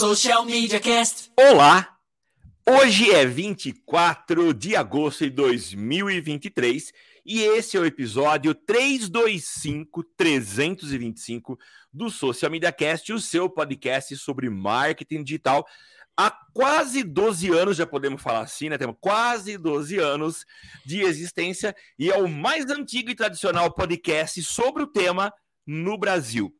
Social Media Cast. Olá! Hoje é 24 de agosto de 2023 e esse é o episódio 325 325 do Social Media Cast, o seu podcast sobre marketing digital. Há quase 12 anos, já podemos falar assim, né? Temos quase 12 anos de existência e é o mais antigo e tradicional podcast sobre o tema no Brasil.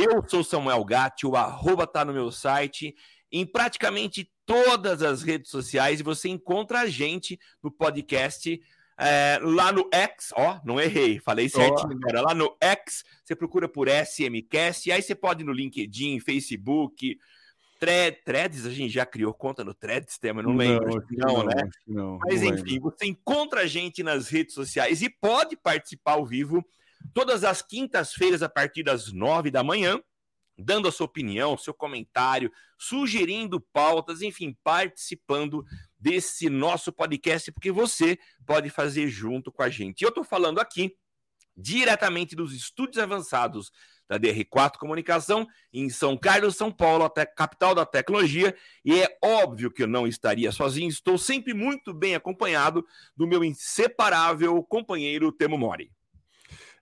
Eu sou Samuel Gatti, o arroba tá no meu site, em praticamente todas as redes sociais, e você encontra a gente no podcast é, lá no X, ó, não errei, falei certinho agora, lá no X, você procura por SMCast, aí você pode ir no LinkedIn, Facebook, Thread, Threads, a gente já criou conta no Threads, tema, não, não lembro, não, não, né? Não, Mas enfim, lembro. você encontra a gente nas redes sociais e pode participar ao vivo todas as quintas-feiras, a partir das nove da manhã, dando a sua opinião, seu comentário, sugerindo pautas, enfim, participando desse nosso podcast, porque você pode fazer junto com a gente. Eu estou falando aqui diretamente dos estúdios avançados da DR4 Comunicação, em São Carlos, São Paulo, até capital da tecnologia, e é óbvio que eu não estaria sozinho, estou sempre muito bem acompanhado do meu inseparável companheiro Temo Mori.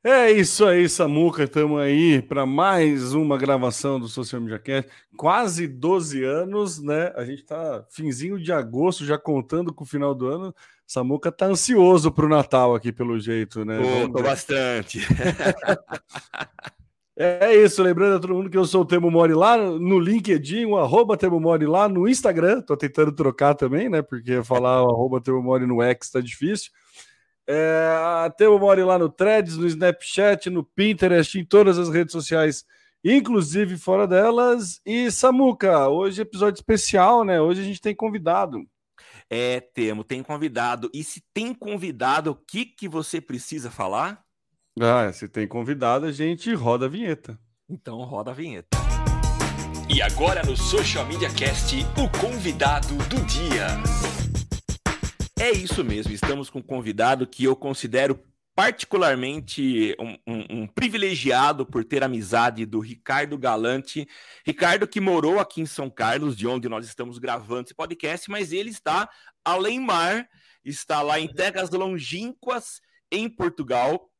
É isso aí, Samuca. Estamos aí para mais uma gravação do Social Media Cast. Quase 12 anos, né? A gente está finzinho de agosto, já contando com o final do ano. Samuca tá ansioso para o Natal aqui, pelo jeito, né? Pô, tô bastante. é isso, lembrando a todo mundo que eu sou o Temo Mori lá no LinkedIn, o arroba Temo Mori lá no Instagram. Tô tentando trocar também, né? Porque falar o arroba Temo Mori no X tá difícil. É, Temo Mori lá no Threads, no Snapchat, no Pinterest, em todas as redes sociais, inclusive fora delas. E Samuca, hoje é episódio especial, né? Hoje a gente tem convidado. É, Temo, tem convidado. E se tem convidado, o que, que você precisa falar? Ah, se tem convidado, a gente roda a vinheta. Então roda a vinheta. E agora no Social Media Cast, o convidado do dia. É isso mesmo, estamos com um convidado que eu considero particularmente um, um, um, privilegiado por ter amizade do Ricardo Galante. Ricardo que morou aqui em São Carlos, de onde nós estamos gravando esse podcast, mas ele está além mar, está lá em terras longínquas, em Portugal.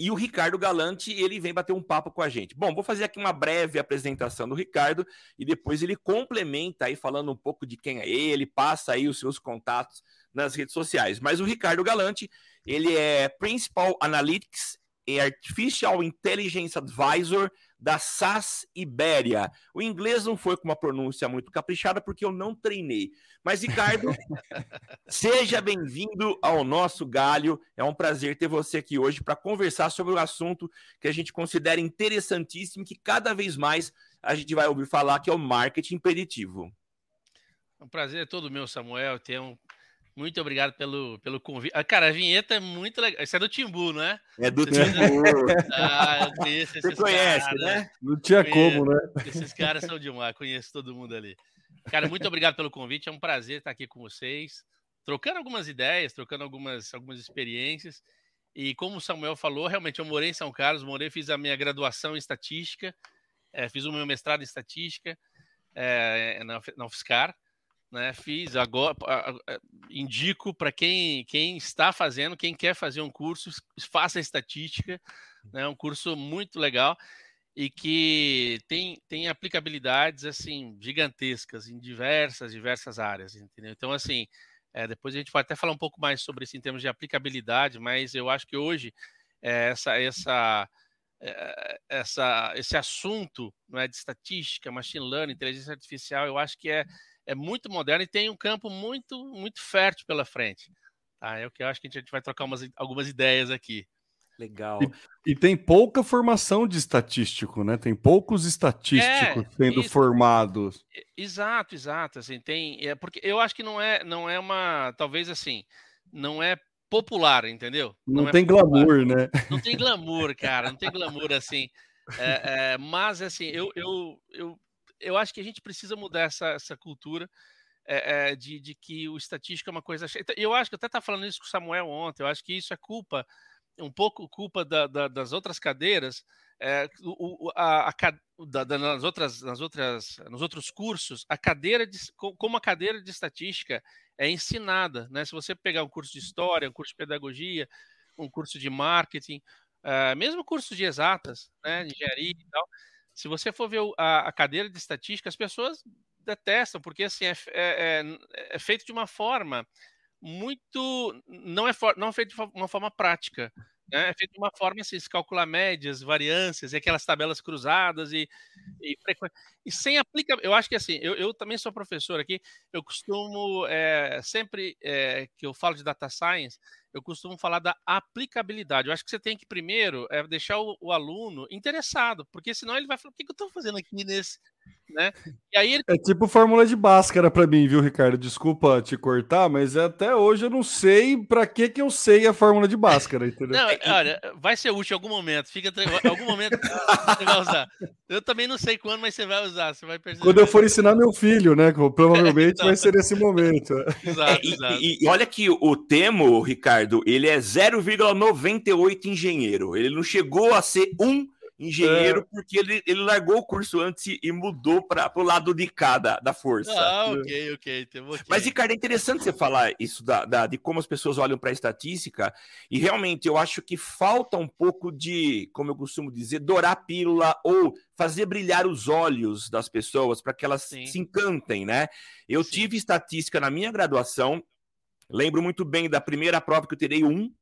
E o Ricardo Galante, ele vem bater um papo com a gente. Bom, vou fazer aqui uma breve apresentação do Ricardo e depois ele complementa aí falando um pouco de quem é ele, passa aí os seus contatos nas redes sociais. Mas o Ricardo Galante, ele é Principal Analytics e Artificial Intelligence Advisor da SAS Ibéria. O inglês não foi com uma pronúncia muito caprichada porque eu não treinei. Mas, Ricardo, seja bem-vindo ao nosso galho. É um prazer ter você aqui hoje para conversar sobre o assunto que a gente considera interessantíssimo e que cada vez mais a gente vai ouvir falar, que é o marketing preditivo. É um prazer todo meu, Samuel. Ter um muito obrigado pelo, pelo convite. Ah, cara, a vinheta é muito legal. Isso é do Timbu, não é? É do Timbu. ah, eu conheço Você conhece, caras, né? Não tinha conheço. como, né? Esses caras são demais, conheço todo mundo ali. Cara, muito obrigado pelo convite. É um prazer estar aqui com vocês, trocando algumas ideias, trocando algumas, algumas experiências. E como o Samuel falou, realmente eu morei em São Carlos, morei, fiz a minha graduação em estatística, é, fiz o meu mestrado em estatística é, na, na UFSCar né? Fiz agora, indico para quem, quem está fazendo, quem quer fazer um curso, faça estatística, né? Um curso muito legal e que tem, tem aplicabilidades assim gigantescas em diversas diversas áreas, entendeu? Então assim, é, depois a gente pode até falar um pouco mais sobre isso em termos de aplicabilidade, mas eu acho que hoje é, essa essa é, essa, esse assunto não é, de estatística, machine learning, inteligência artificial, eu acho que é, é muito moderno e tem um campo muito, muito fértil pela frente. Tá? É o que eu acho que a gente vai trocar umas, algumas ideias aqui. Legal. E, e, tem pouca formação de estatístico, né? Tem poucos estatísticos é, sendo isso, formados. Exato, exato. Assim, tem, é porque eu acho que não é, não é uma, talvez assim, não é popular, entendeu? Não, não é tem popular. glamour, né? Não tem glamour, cara. Não tem glamour assim. É, é, mas assim, eu, eu, eu eu acho que a gente precisa mudar essa, essa cultura é, é, de, de, que o estatístico é uma coisa. Eu acho que eu até estava falando isso com o Samuel ontem. Eu acho que isso é culpa, um pouco culpa da, da, das outras cadeiras, é, o, a, a, da, da, nas outras, nas outras, nos outros cursos, a cadeira de, como a cadeira de estatística é ensinada, né? Se você pegar um curso de história, um curso de pedagogia, um curso de marketing, uh, mesmo curso de exatas, né, engenharia e tal, se você for ver a, a cadeira de estatística, as pessoas detestam, porque assim é, é, é, é feito de uma forma muito não é, for, não é feito de uma forma prática. Né? É feito de uma forma assim, se calcular médias, variâncias, e aquelas tabelas cruzadas e, e, e sem aplicar. Eu acho que assim, eu, eu, também sou professor aqui, eu costumo é, sempre é, que eu falo de data science, eu costumo falar da aplicabilidade. Eu acho que você tem que primeiro é, deixar o, o aluno interessado, porque senão ele vai falar: o que, que eu estou fazendo aqui nesse, né? E aí ele... É tipo fórmula de Bhaskara para mim, viu, Ricardo? Desculpa te cortar, mas até hoje eu não sei para que que eu sei a fórmula de Bhaskara, entendeu? Não, olha, vai ser útil em algum momento. Fica em algum momento você vai usar. Eu também não sei quando, mas você vai usar, você vai perceber. Quando eu for ensinar meu filho, né? Provavelmente vai ser nesse momento. Exato, é, exato. E, e, olha que o Temo, Ricardo, ele é 0,98 engenheiro. Ele não chegou a ser um engenheiro, é. porque ele, ele largou o curso antes e mudou para o lado de cada da força. Ah, ok, ok. Mas, Ricardo, é interessante você falar isso da, da de como as pessoas olham para a estatística, e realmente eu acho que falta um pouco de, como eu costumo dizer, dourar a pílula ou fazer brilhar os olhos das pessoas para que elas Sim. se encantem, né? Eu Sim. tive estatística na minha graduação, lembro muito bem da primeira prova que eu tirei um,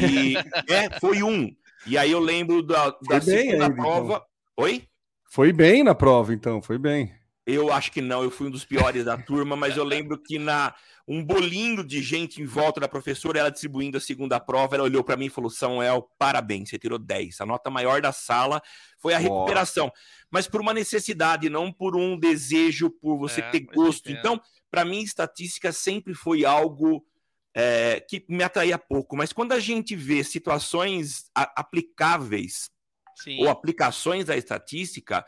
e é, foi um. E aí eu lembro da, da segunda aí, prova. Então. Oi? Foi bem na prova, então, foi bem. Eu acho que não, eu fui um dos piores da turma, mas eu lembro que na um bolinho de gente em volta da professora, ela distribuindo a segunda prova, ela olhou para mim e falou: Samuel, parabéns, você tirou 10. A nota maior da sala foi a recuperação, mas por uma necessidade, não por um desejo, por você é, ter gosto. Então, para mim, estatística sempre foi algo é, que me atraía pouco, mas quando a gente vê situações aplicáveis Sim. ou aplicações da estatística,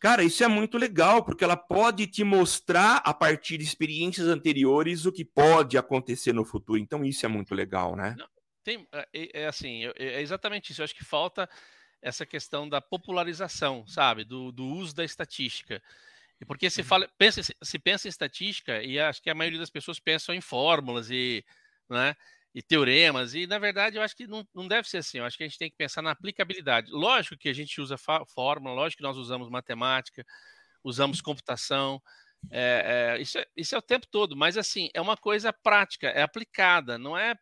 cara, isso é muito legal, porque ela pode te mostrar, a partir de experiências anteriores, o que pode acontecer no futuro. Então, isso é muito legal, né? Não, tem, é, é assim, é, é exatamente isso. Eu acho que falta essa questão da popularização, sabe, do, do uso da estatística. Porque se, uhum. fala, pensa, se pensa em estatística, e acho que a maioria das pessoas pensam em fórmulas e, né, e teoremas, e na verdade eu acho que não, não deve ser assim. Eu acho que a gente tem que pensar na aplicabilidade. Lógico que a gente usa fórmula, lógico que nós usamos matemática, usamos computação, é, é, isso, é, isso é o tempo todo, mas assim, é uma coisa prática, é aplicada, não é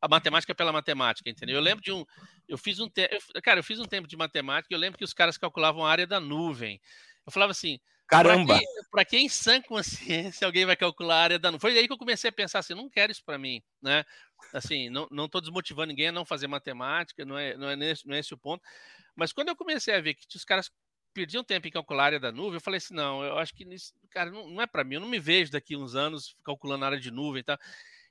a matemática pela matemática, entendeu? Eu lembro de um. Eu fiz um tempo. Cara, eu fiz um tempo de matemática, eu lembro que os caras calculavam a área da nuvem. Eu falava assim, Caramba! Para quem, quem sã consciência alguém vai calcular a área da nuvem. Foi aí que eu comecei a pensar assim, não quero isso para mim, né? Assim, não, não tô desmotivando ninguém a não fazer matemática, não é, não é, nesse, não é esse o ponto. Mas quando eu comecei a ver que os caras perdiam tempo em calcular a área da nuvem, eu falei assim, não, eu acho que isso, cara, não, não é para mim, eu não me vejo daqui uns anos calculando a área de nuvem e tal.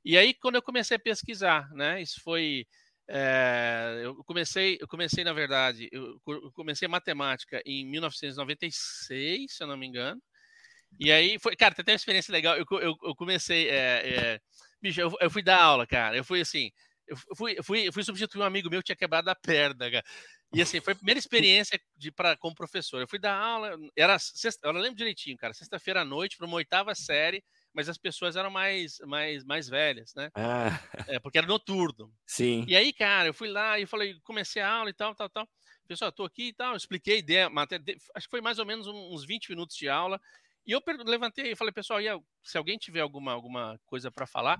E aí, quando eu comecei a pesquisar, né? Isso foi é, eu comecei, eu comecei na verdade, eu comecei matemática em 1996, se eu não me engano. E aí foi, cara, tem até uma experiência legal. Eu, eu, eu comecei, é, é, bicho, eu, eu, fui dar aula, cara. Eu fui assim, eu fui, eu fui, fui substituir um amigo meu que tinha quebrado a perna, cara. E assim, foi a primeira experiência de para como professor. Eu fui dar aula, era sexta, eu lembro direitinho, cara, sexta-feira à noite para uma oitava série mas as pessoas eram mais, mais, mais velhas, né? Ah. É, porque era noturno. Sim. E aí, cara, eu fui lá e falei, comecei a aula e tal, tal, tal. Pessoal, tô aqui e tal, expliquei ideia, acho que foi mais ou menos uns 20 minutos de aula. E eu levantei e falei, pessoal, se alguém tiver alguma, alguma coisa para falar,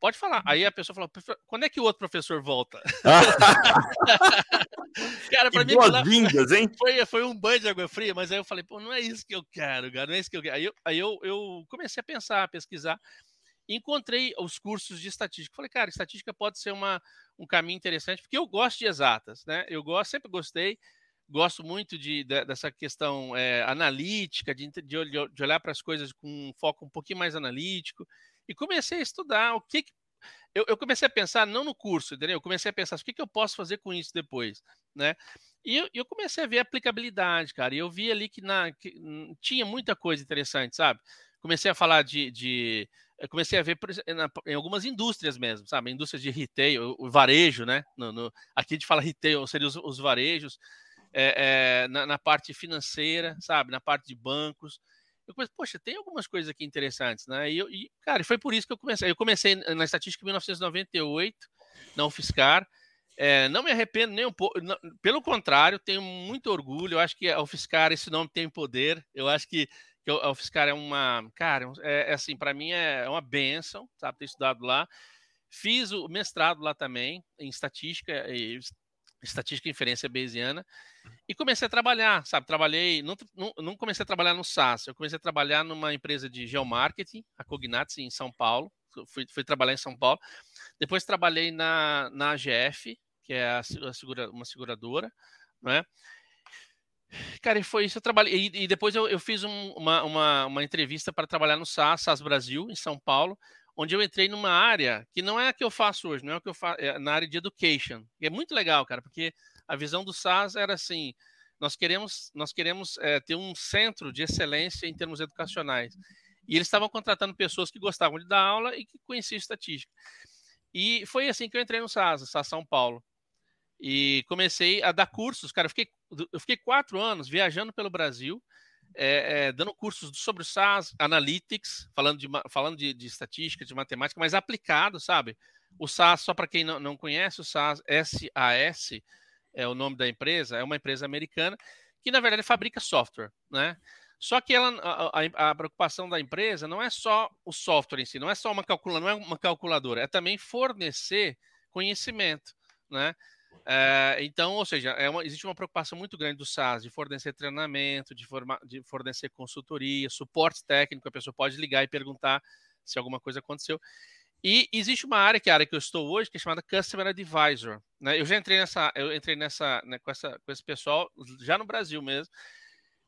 pode falar. Aí a pessoa falou, quando é que o outro professor volta? cara, para mim. Boas-vindas, hein? Foi, foi um banho de água fria, mas aí eu falei, pô, não é isso que eu quero, cara, não é isso que eu quero. Aí eu, aí eu, eu comecei a pensar, a pesquisar. Encontrei os cursos de estatística. Falei, cara, estatística pode ser uma, um caminho interessante, porque eu gosto de exatas, né? Eu gosto, sempre gostei, gosto muito de, de dessa questão é, analítica, de, de, de olhar para as coisas com um foco um pouquinho mais analítico e comecei a estudar o que, que eu, eu, comecei a pensar não no curso, entendeu? Eu comecei a pensar o que, que eu posso fazer com isso depois, né? E eu, eu comecei a ver a aplicabilidade, cara. E eu vi ali que, na, que tinha muita coisa interessante, sabe? Comecei a falar de, de comecei a ver na, em algumas indústrias mesmo, sabe? Indústrias de retail, o, o varejo, né? No, no, aqui a gente fala retail, seriam os, os varejos. é, é, na, na, parte financeira, sabe? Na parte de bancos. Eu comecei, poxa, tem algumas coisas aqui interessantes, né? E, eu, e, cara, foi por isso que eu comecei. Eu comecei na estatística em 1998, na UFSCar. É, não me arrependo nem um pouco, não, pelo contrário, tenho muito orgulho. Eu acho que a UFSCar, esse nome tem poder. Eu acho que, que a UFSCar é uma, cara, é, é assim, para mim é uma benção, sabe, ter estudado lá. Fiz o mestrado lá também, em estatística, e, estatística e inferência bayesiana, e comecei a trabalhar, sabe? Trabalhei, não, não, não, comecei a trabalhar no SAS, eu comecei a trabalhar numa empresa de geomarketing, a Cognatis, em São Paulo. Fui, fui trabalhar em São Paulo. Depois trabalhei na, na AGF, que é a, a segura, uma seguradora, né? Cara, e foi isso. Eu trabalhei. E, e depois eu, eu fiz um, uma, uma, uma, entrevista para trabalhar no SAS, SAS Brasil, em São Paulo, onde eu entrei numa área que não é a que eu faço hoje, não é o que eu faço, é na área de education. E é muito legal, cara, porque a visão do SAS era assim: nós queremos, nós queremos é, ter um centro de excelência em termos educacionais. E eles estavam contratando pessoas que gostavam de dar aula e que conheciam estatística. E foi assim que eu entrei no SAS, SAS São Paulo e comecei a dar cursos. Cara, eu fiquei, eu fiquei quatro anos viajando pelo Brasil, é, é, dando cursos sobre o SAS, Analytics, falando de, falando de, de estatística, de matemática, mas aplicado, sabe? O SAS, só para quem não, não conhece, o SAS, SAS é o nome da empresa, é uma empresa americana que, na verdade, fabrica software, né? Só que ela, a, a, a, preocupação da empresa não é só o software em si, não é só uma calculadora, não é uma calculadora, é também fornecer conhecimento, né? É, então, ou seja, é uma, existe uma preocupação muito grande do SaaS de fornecer treinamento, de, forma, de fornecer consultoria, suporte técnico, a pessoa pode ligar e perguntar se alguma coisa aconteceu. E existe uma área que é a área que eu estou hoje, que é chamada Customer Advisor. Né? Eu já entrei nessa, eu entrei nessa, né, com, essa, com esse pessoal já no Brasil mesmo.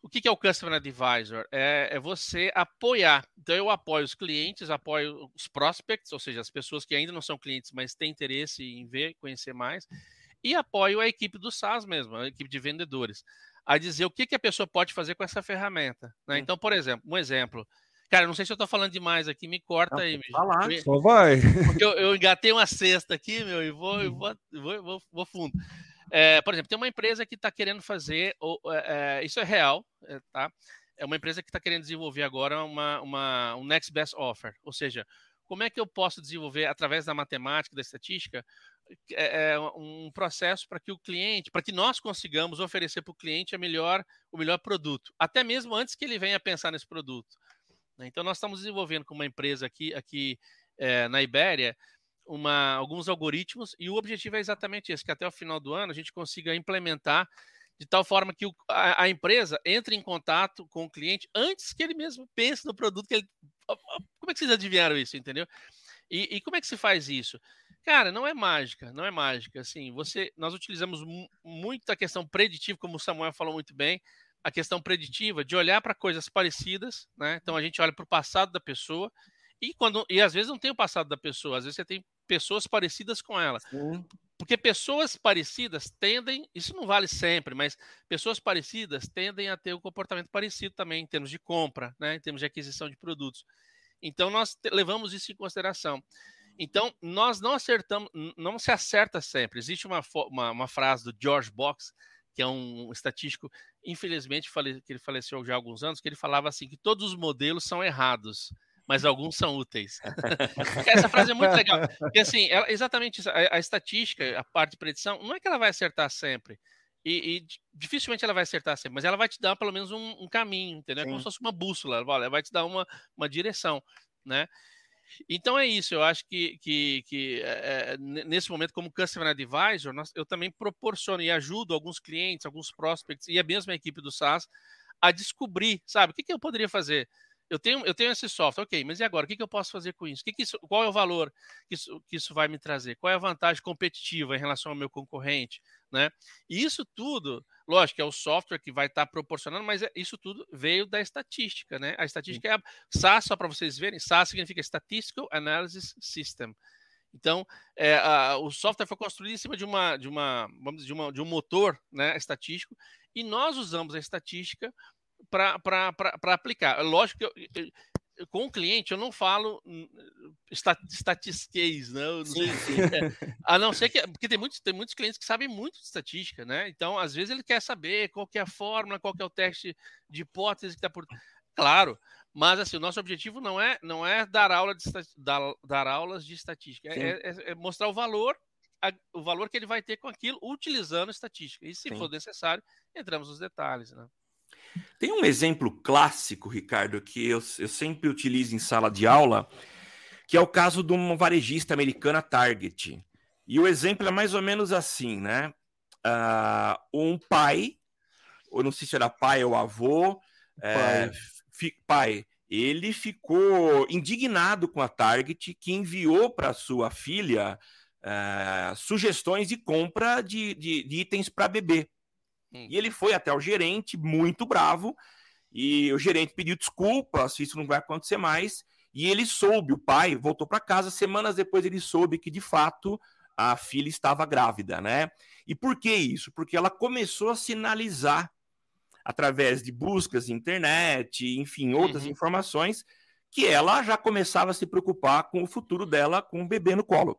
O que, que é o Customer Advisor? É, é, você apoiar. Então, eu apoio os clientes, apoio os prospects, ou seja, as pessoas que ainda não são clientes, mas têm interesse em ver, conhecer mais e apoio a equipe do SaaS mesmo, a equipe de vendedores, a dizer o que, que a pessoa pode fazer com essa ferramenta. Né? Então, por exemplo, um exemplo. Cara, não sei se eu estou falando demais aqui, me corta não, aí. Falar. Eu, Só vai. Porque eu, eu, engatei uma cesta aqui, meu, e vou, eu vou, vou, vou, vou fundo. É, por exemplo, tem uma empresa que está querendo fazer, ou, é, é, isso é real, é, tá? É uma empresa que está querendo desenvolver agora uma, uma, um Next Best Offer, ou seja, como é que eu posso desenvolver, através da matemática, da estatística, é, é um processo para que o cliente, para que nós consigamos oferecer para o cliente a melhor, o melhor produto, até mesmo antes que ele venha pensar nesse produto. Né? Então, nós estamos desenvolvendo com uma empresa aqui, aqui é, na Ibéria uma, alguns algoritmos e o objetivo é exatamente esse, que até o final do ano a gente consiga implementar de tal forma que o, a, a, empresa entre em contato com o cliente antes que ele mesmo pense no produto que ele. Como é que vocês adivinharam isso, entendeu? E, e como é que se faz isso? Cara, não é mágica, não é mágica. Assim, você, nós utilizamos muito a questão preditiva, como o Samuel falou muito bem, a questão preditiva de olhar para coisas parecidas, né? Então a gente olha para o passado da pessoa e quando e às vezes não tem o passado da pessoa, às vezes você tem pessoas parecidas com ela. Sim. Porque pessoas parecidas tendem, isso não vale sempre, mas pessoas parecidas tendem a ter um comportamento parecido também em termos de compra, né, em termos de aquisição de produtos. Então nós levamos isso em consideração. Então, nós não acertamos, não se acerta sempre. Existe uma, uma, uma frase do George Box, que é um estatístico, infelizmente, fale, que ele faleceu já há alguns anos, que ele falava assim, que todos os modelos são errados, mas alguns são úteis. Essa frase é muito legal, assim, ela, exatamente isso, a, a, estatística, a parte de predição, não é que ela vai acertar sempre, e, e dificilmente ela vai acertar sempre, mas ela vai te dar pelo menos um, um caminho, entendeu? É como se fosse uma bússola, ela vai te dar uma, uma direção, né? Então é isso, eu acho que, que, que é, nesse momento, como Customer Advisor, nós, eu também proporciono e ajudo alguns clientes, alguns prospects e a mesma equipe do SaaS a descobrir, sabe, o que, que eu poderia fazer? Eu tenho, eu tenho esse software, ok, mas e agora? O que, que eu posso fazer com isso? Que que isso? Qual é o valor que isso, que isso vai me trazer? Qual é a vantagem competitiva em relação ao meu concorrente? Né? E isso tudo, lógico, é o software que vai estar tá proporcionando, mas é, isso tudo veio da estatística, né? A estatística Sim. é a SAS, só para vocês verem, SAS significa Statistical Analysis System. Então, é, a, o software foi construído em cima de uma, de uma, vamos dizer, de, uma, de um motor, né, estatístico, e nós usamos a estatística para aplicar. Lógico que eu, eu, com o cliente eu não falo estatisquez, né? Não sim, sim. É, a não ser que. Porque tem muitos, tem muitos clientes que sabem muito de estatística, né? Então, às vezes, ele quer saber qual que é a fórmula, qual que é o teste de hipótese que está por. Claro, mas assim, o nosso objetivo não é, não é dar, aula de, dar, dar aulas de estatística, é, é, é, mostrar o valor, a, o valor que ele vai ter com aquilo utilizando estatística. E se sim. for necessário, entramos nos detalhes, né? Tem um exemplo clássico, Ricardo, que eu, eu sempre utilizo em sala de aula, que é o caso de uma varejista americana Target. E o exemplo é mais ou menos assim, né? Uh, um pai, ou não sei se era pai ou avô, é, pai. pai, ele ficou indignado com a Target, que enviou para sua filha uh, sugestões de compra de, de, de itens para bebê. Hum. E ele foi até o gerente, muito bravo, e o gerente pediu desculpas, isso não vai acontecer mais. E ele soube, o pai voltou para casa, semanas depois ele soube que de fato a filha estava grávida, né? E por que isso? Porque ela começou a sinalizar através de buscas na internet, enfim, outras uhum. informações, que ela já começava a se preocupar com o futuro dela com o bebê no colo.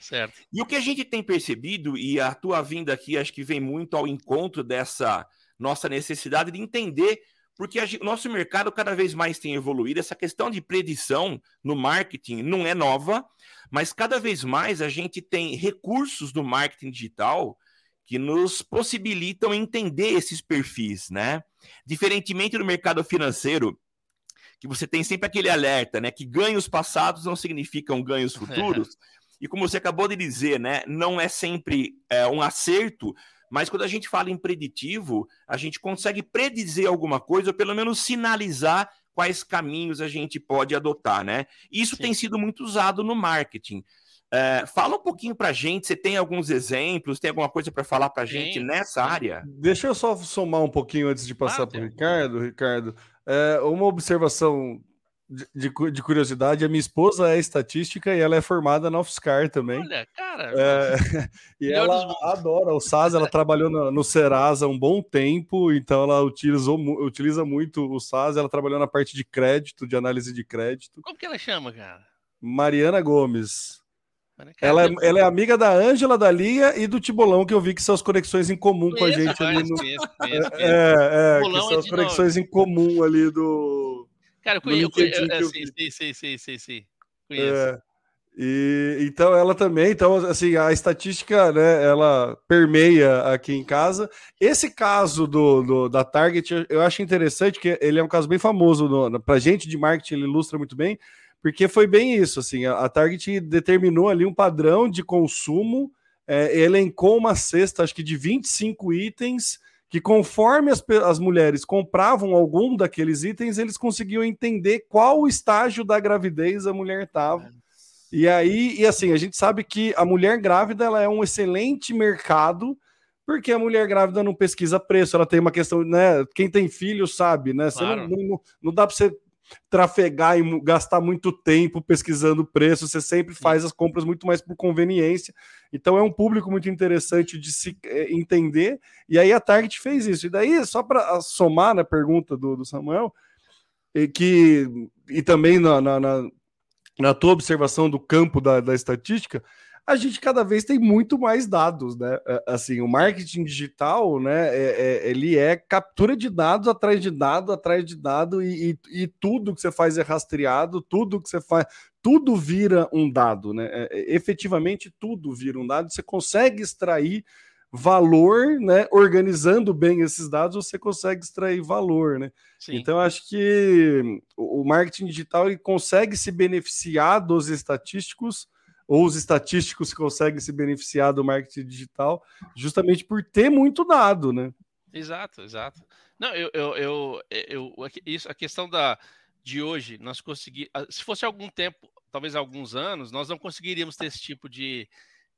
Certo. E o que a gente tem percebido, e a tua vinda aqui acho que vem muito ao encontro dessa nossa necessidade de entender, porque o nosso mercado cada vez mais tem evoluído, essa questão de predição no marketing não é nova, mas cada vez mais a gente tem recursos do marketing digital que nos possibilitam entender esses perfis, né? Diferentemente do mercado financeiro, que você tem sempre aquele alerta, né? Que ganhos passados não significam ganhos futuros. E como você acabou de dizer, né, não é sempre é, um acerto, mas quando a gente fala em preditivo, a gente consegue predizer alguma coisa, ou pelo menos sinalizar quais caminhos a gente pode adotar, né? Isso Sim. tem sido muito usado no marketing. É, fala um pouquinho para a gente, você tem alguns exemplos, tem alguma coisa para falar para a gente nessa área? Deixa eu só somar um pouquinho antes de passar ah, para o Ricardo. Ricardo, é, uma observação de, de, curiosidade, a minha esposa é estatística e ela é formada na UFSCar também. Olha, cara. É, e ela adora o SAS, ela trabalhou no, no, Serasa um bom tempo, então ela utilizou, utiliza muito o SAS, ela trabalhou na parte de crédito, de análise de crédito. Como que ela chama, cara? Mariana Gomes. Ela, é, ela é amiga da Ângela, da Lia e do Tibolão, que eu vi que são as conexões em comum com a gente ali no. É, é, que são as conexões em comum ali do Cara, eu conheço. Eu, eu, sim, sim, sim, sim, sim, Conheço. É, e, então ela também, então assim, a estatística, né, ela permeia aqui em casa. Esse caso do, do da Target, eu acho interessante que ele é um caso bem famoso para gente de marketing, ele ilustra muito bem, porque foi bem isso, assim, a, a Target determinou ali um padrão de consumo, é, elencou uma cesta, acho que de 25 itens, que conforme as, as mulheres compravam algum daqueles itens, eles conseguiam entender qual estágio da gravidez a mulher estava. E aí, e assim, a gente sabe que a mulher grávida ela é um excelente mercado, porque a mulher grávida não pesquisa preço, ela tem uma questão, né? Quem tem filho sabe, né? Claro. Não, não, não, dá para você trafegar e gastar muito tempo pesquisando preço, você sempre faz as compras muito mais por conveniência. Então é um público muito interessante de se é, entender. E aí a Target fez isso. E daí, só para somar na pergunta do, do Samuel, e que e também na, na, na, na tua observação do campo da, da estatística, a gente cada vez tem muito mais dados, né? É, assim, o marketing digital, né? É, é, ele é captura de dados atrás de dado, atrás de dado, e, e, e, tudo que você faz é rastreado, tudo que você faz, tudo vira um dado, né? É, é efetivamente tudo vira um dado. Você consegue extrair valor, né? Organizando bem esses dados, você consegue extrair valor, né? Sim. Então, acho que o marketing digital ele consegue se beneficiar dos estatísticos ou os estatísticos conseguem se beneficiar do marketing digital justamente por ter muito dado, né? Exato, exato. Não, eu, eu, eu, eu isso, a questão da de hoje, nós conseguimos, se fosse algum tempo, talvez alguns anos, nós não conseguiríamos ter esse tipo de,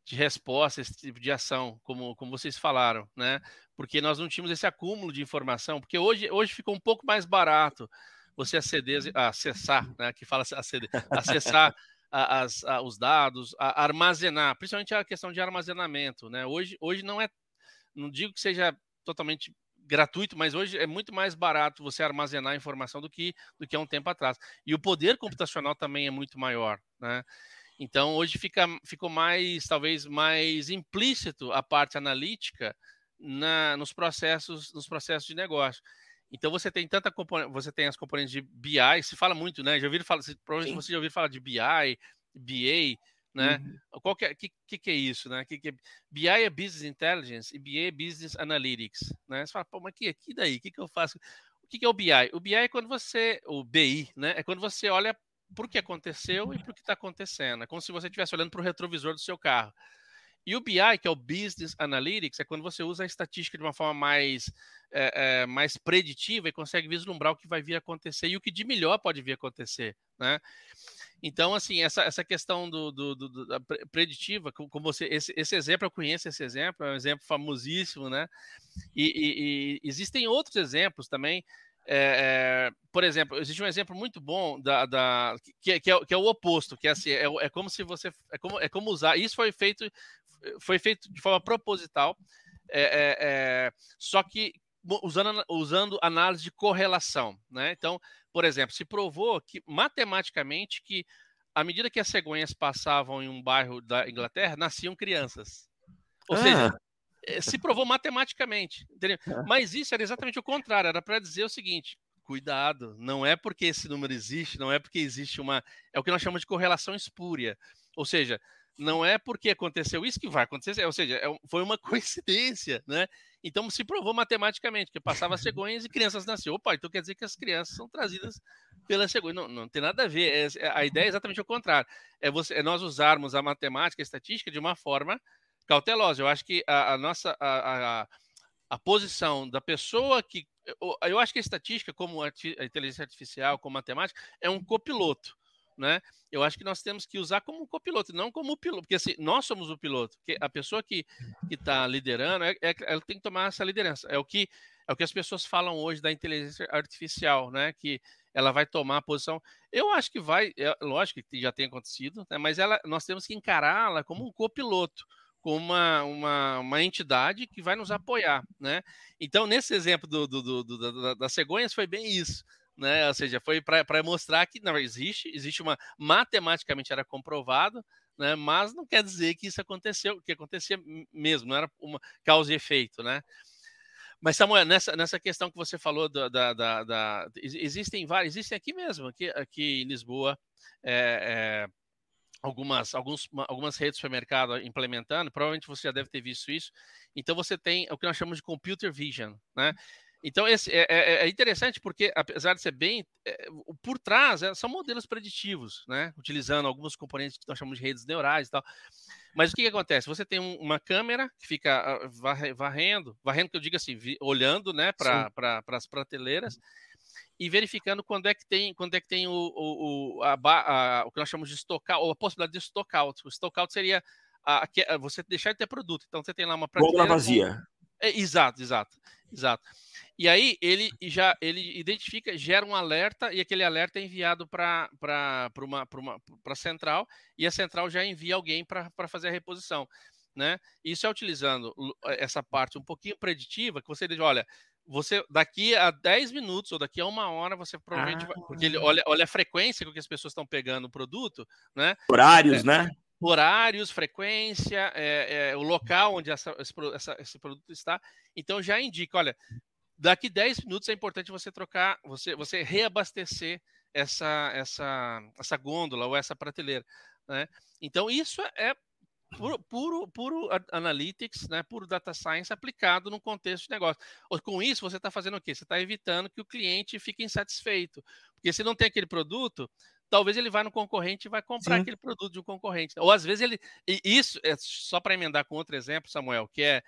de resposta, esse tipo de ação, como, como vocês falaram, né? Porque nós não tínhamos esse acúmulo de informação, porque hoje, hoje ficou um pouco mais barato você aceder, acessar, né? Que fala aceder, acessar as, a, os dados, a, armazenar, principalmente a questão de armazenamento, né? Hoje, hoje não é, não digo que seja totalmente gratuito, mas hoje é muito mais barato você armazenar informação do que do que há um tempo atrás. E o poder computacional também é muito maior, né? Então hoje fica ficou mais talvez mais implícito a parte analítica na, nos processos nos processos de negócio. Então você tem tanta você tem as componentes de BI, se fala muito, né? Já ouviram falar, provavelmente você já ouviu falar de BI, BA, né? Uhum. Qual que é, que, que, é isso, né? Que, que é, BI é Business Intelligence e BA é Business Analytics, né? Você fala, pô, mas que, que daí? O que, que eu faço? O que, que é o BI? O BI é quando você, o BI, né? É quando você olha para o que aconteceu e para o que está acontecendo. É como se você estivesse olhando para o retrovisor do seu carro. E o BI, que é o Business Analytics, é quando você usa a estatística de uma forma mais, é, é, mais preditiva e consegue vislumbrar o que vai vir a acontecer e o que de melhor pode vir a acontecer, né? Então, assim, essa, essa questão do, do, do da preditiva, como você, esse, esse, exemplo, eu conheço esse exemplo, é um exemplo famosíssimo, né? E, e, e existem outros exemplos também. É, é, por exemplo, existe um exemplo muito bom da, da que, que, é, que, é, o oposto, que é assim, é, é, como se você é como, é como usar. Isso foi feito foi feito de forma proposital, é, é, é, só que usando, usando análise de correlação. Né? Então, por exemplo, se provou que matematicamente que à medida que as cegonhas passavam em um bairro da Inglaterra, nasciam crianças. Ou ah. seja, eh, se provou matematicamente. Entendeu? Ah. Mas isso era exatamente o contrário, era para dizer o seguinte: cuidado, não é porque esse número existe, não é porque existe uma. É o que nós chamamos de correlação espúria. Ou seja, não é porque aconteceu isso que vai acontecer, ou seja, é, foi uma coincidência, né? Então se provou matematicamente que passava cegonhas e crianças nasciam. Opa, então quer dizer que as crianças são trazidas pela cegonha. Não, não tem nada a ver. É, é, a ideia é exatamente o contrário. É, você, é nós usarmos a matemática, a estatística de uma forma cautelosa. Eu acho que a, a nossa a, a, a, posição da pessoa que eu, eu acho que a estatística, como a, a inteligência artificial, como matemática, é um copiloto né? Eu acho que nós temos que usar como copiloto, não como piloto, porque assim, nós somos o piloto, que a pessoa que está liderando, é, é, ela tem que tomar essa liderança. É o que é o que as pessoas falam hoje da inteligência artificial, né? Que ela vai tomar a posição. Eu acho que vai, é, lógico que já tem acontecido, né? mas ela, nós temos que encará-la como um copiloto, como uma, uma, uma, entidade que vai nos apoiar, né? Então, nesse exemplo do, do, do, do das cegonhas, foi bem isso né? Ou seja, foi para mostrar que não existe, existe uma matematicamente era comprovado, né? Mas não quer dizer que isso aconteceu, que acontecia mesmo, não era uma causa e efeito, né? Mas Samuel, nessa, nessa questão que você falou da, da, da, da existem vários, existem aqui mesmo, aqui, aqui em Lisboa, é, é, algumas, alguns, algumas redes de supermercado implementando, provavelmente você já deve ter visto isso. Então você tem o que nós chamamos de computer vision, né? Então, esse é, é, é, interessante porque, apesar de ser bem. É, por trás, é, são modelos preditivos, né? Utilizando alguns componentes que nós chamamos de redes neurais e tal. Mas o que, que acontece? Você tem um, uma câmera que fica ah, varrendo, varrendo que eu digo assim, vi, olhando né, para pra, as prateleiras e verificando quando é que tem, quando é que tem o, o, o, a, a, o que nós chamamos de out, ou a possibilidade de stock out. O stock out seria a, a, você deixar de ter produto. Então você tem lá uma prateleira. vazia. Com... É, exato, exato, exato. E aí ele já ele identifica, gera um alerta e aquele alerta é enviado para uma para central e a central já envia alguém para fazer a reposição, né? Isso é utilizando essa parte um pouquinho preditiva que você diz, olha, você daqui a 10 minutos ou daqui a uma hora você provavelmente ah. vai, porque ele olha, olha a frequência com que as pessoas estão pegando o produto, né? Horários, é, né? Horários, frequência, é, é, o local onde essa, esse, essa, esse produto está. Então já indica, olha, daqui 10 minutos é importante você trocar, você, você reabastecer essa, essa, essa gôndola ou essa prateleira. Né? Então, isso é puro, puro, puro analytics, né? puro data science aplicado no contexto de negócio. Com isso, você está fazendo o quê? Você está evitando que o cliente fique insatisfeito. Porque se não tem aquele produto, talvez ele vá no concorrente e vai comprar Sim. aquele produto de um concorrente. Ou às vezes ele. E isso é só para emendar com outro exemplo, Samuel, que é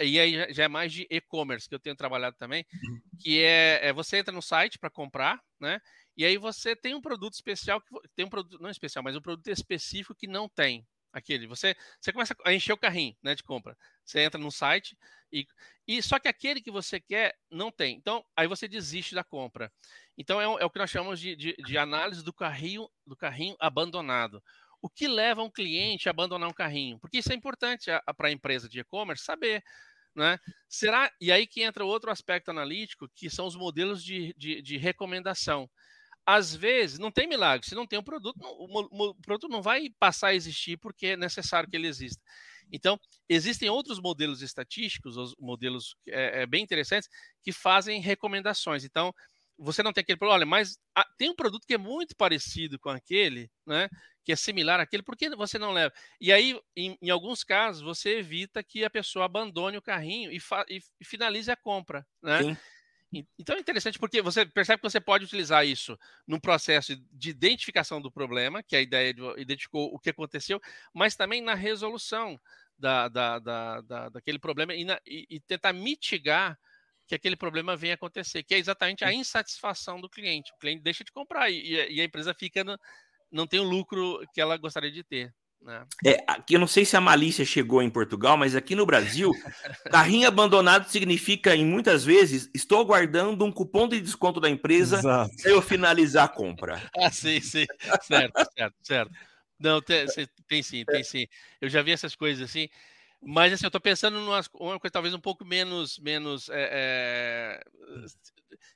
e aí já é mais de e-commerce que eu tenho trabalhado também, uhum. que é, é você entra no site para comprar, né? E aí você tem um produto especial que tem um produto não especial, mas um produto específico que não tem aquele. Você você começa a encher o carrinho, né, de compra. Você entra no site e, e só que aquele que você quer não tem. Então aí você desiste da compra. Então é, é o que nós chamamos de, de, de análise do carrinho do carrinho abandonado o que leva um cliente a abandonar um carrinho? Porque isso é importante para a empresa de e-commerce saber. né? Será? E aí que entra outro aspecto analítico, que são os modelos de, de, de recomendação. Às vezes, não tem milagre. Se não tem um produto, não, o, o produto não vai passar a existir porque é necessário que ele exista. Então, existem outros modelos estatísticos, os modelos é, é, bem interessantes, que fazem recomendações. Então, você não tem aquele problema, olha, mas tem um produto que é muito parecido com aquele, né? Que é similar àquele, por que você não leva? E aí, em, em alguns casos, você evita que a pessoa abandone o carrinho e, e, e finalize a compra, né? Sim. Então é interessante porque você percebe que você pode utilizar isso num processo de identificação do problema, que é a ideia de identificou o que aconteceu, mas também na resolução da, da, da, da daquele problema e, na, e, e tentar mitigar que aquele problema venha acontecer, que é exatamente a insatisfação do cliente. O cliente deixa de comprar e, e a empresa fica no, não tem o lucro que ela gostaria de ter. Né? É, aqui eu não sei se a malícia chegou em Portugal, mas aqui no Brasil, carrinho abandonado significa, em muitas vezes, estou aguardando um cupom de desconto da empresa para eu finalizar a compra. ah, sim, sim. Certo, certo, certo. Não, tem, tem sim, tem sim. Eu já vi essas coisas assim. Mas assim, eu estou pensando numa uma coisa talvez um pouco menos, menos é, é,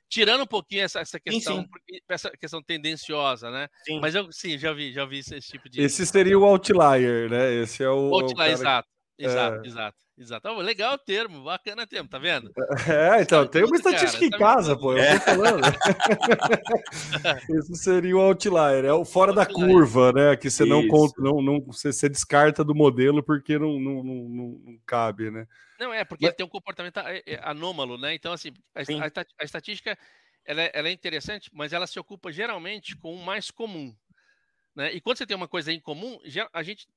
tirando um pouquinho essa, essa questão, sim, sim. essa questão tendenciosa, né? Sim. Mas eu sim, já vi, já vi esse, esse tipo de. Esse seria o outlier, né? Esse é o. o outlier, o exato, exato, é... exato. Exato. Oh, legal o termo, bacana termo, tá vendo? É, então, tem uma estatística cara, em casa, pô, eu tô falando. Esse seria o outlier, é o fora o da curva, né? Que você não, não, não você, você, descarta do modelo porque não, não, não, não cabe, né? Não, é, porque Mas... ele tem um comportamento é, é, anômalo, né? Então, assim, a, a, a estatística ela é, ela é interessante, mas ela se ocupa geralmente com o mais comum. Né? E quando você tem uma coisa em comum, a gente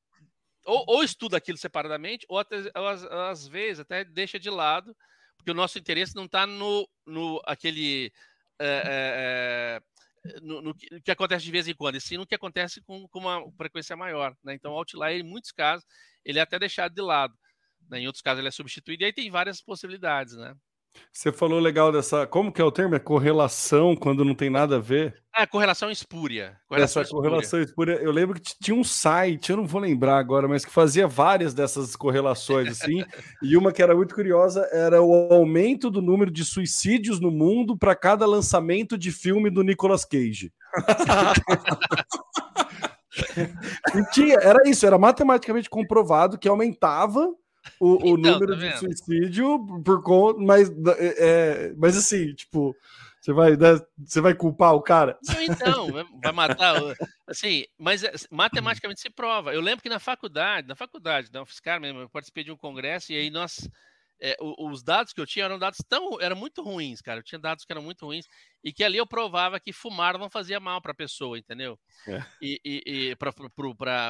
ou, ou estuda aquilo separadamente, ou, até, às, às, vezes até deixa de lado, porque o nosso interesse não está no, no aquele é, é, no, no, que acontece de vez em quando, e sim no que acontece com, com uma frequência maior. Né? Então, o outlier, em muitos casos, ele é até deixado de lado. Né? Em outros casos, ele é substituído, e aí tem várias possibilidades. Né? Você falou legal dessa. Como que é o termo? É correlação quando não tem nada a ver? É, correlação espúria. Correlação Essa espúria. correlação espúria. Eu lembro que tinha um site, eu não vou lembrar agora, mas que fazia várias dessas correlações assim. e uma que era muito curiosa era o aumento do número de suicídios no mundo para cada lançamento de filme do Nicolas Cage. tinha, era isso, era matematicamente comprovado que aumentava o, então, o número tá de suicídio por conta, mas, é, é, mas assim, tipo, você vai, você vai culpar o cara? Então, vai matar, assim, mas é, matematicamente se prova. Eu lembro que na faculdade, na faculdade, da UFSCar mesmo, eu participei de um congresso e aí nós é, os dados que eu tinha eram dados tão eram muito ruins, cara. Eu tinha dados que eram muito ruins e que ali eu provava que fumar não fazia mal para a pessoa, entendeu? É. E, e, e para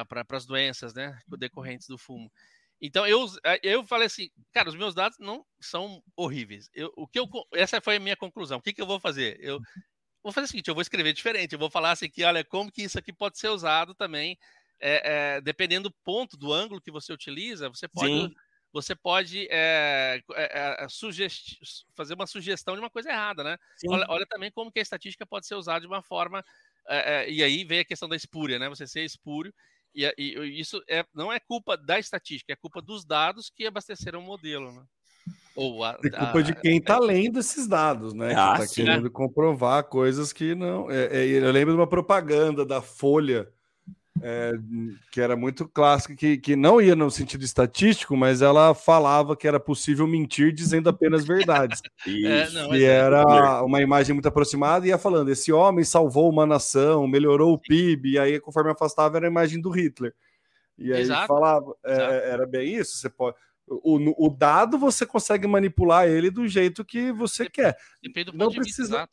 pra, as doenças, né, decorrentes do fumo. Então eu, eu falei assim, cara, os meus dados não são horríveis. Eu, o que eu, essa foi a minha conclusão. O que, que eu vou fazer? Eu vou fazer o seguinte, eu vou escrever diferente. Eu vou falar assim que, olha, como que isso aqui pode ser usado também, é, é, dependendo do ponto, do ângulo que você utiliza, você pode, Sim. você pode é, fazer uma sugestão de uma coisa errada, né? Olha, olha, também como que a estatística pode ser usada de uma forma e aí vem a questão da espúria, né? Você ser espúrio e, e isso é, não é culpa da estatística, é culpa dos dados que abasteceram o modelo, né? Ou a, é culpa a, de quem está lendo esses dados, né? Ah, que está querendo comprovar coisas que não. É, é, eu lembro de uma propaganda da Folha é, que era muito clássica, que, que não ia no sentido estatístico, mas ela falava que era possível mentir dizendo apenas verdades. é, não, e é era uma imagem muito aproximada e ia falando: esse homem salvou uma nação, melhorou o PIB, e aí, conforme afastava, era a imagem do Hitler. E aí Exato. falava, é, era bem isso. Você pode. O, o, dado você consegue manipular ele do jeito que você Dep quer. Depende do não precisa. Vista,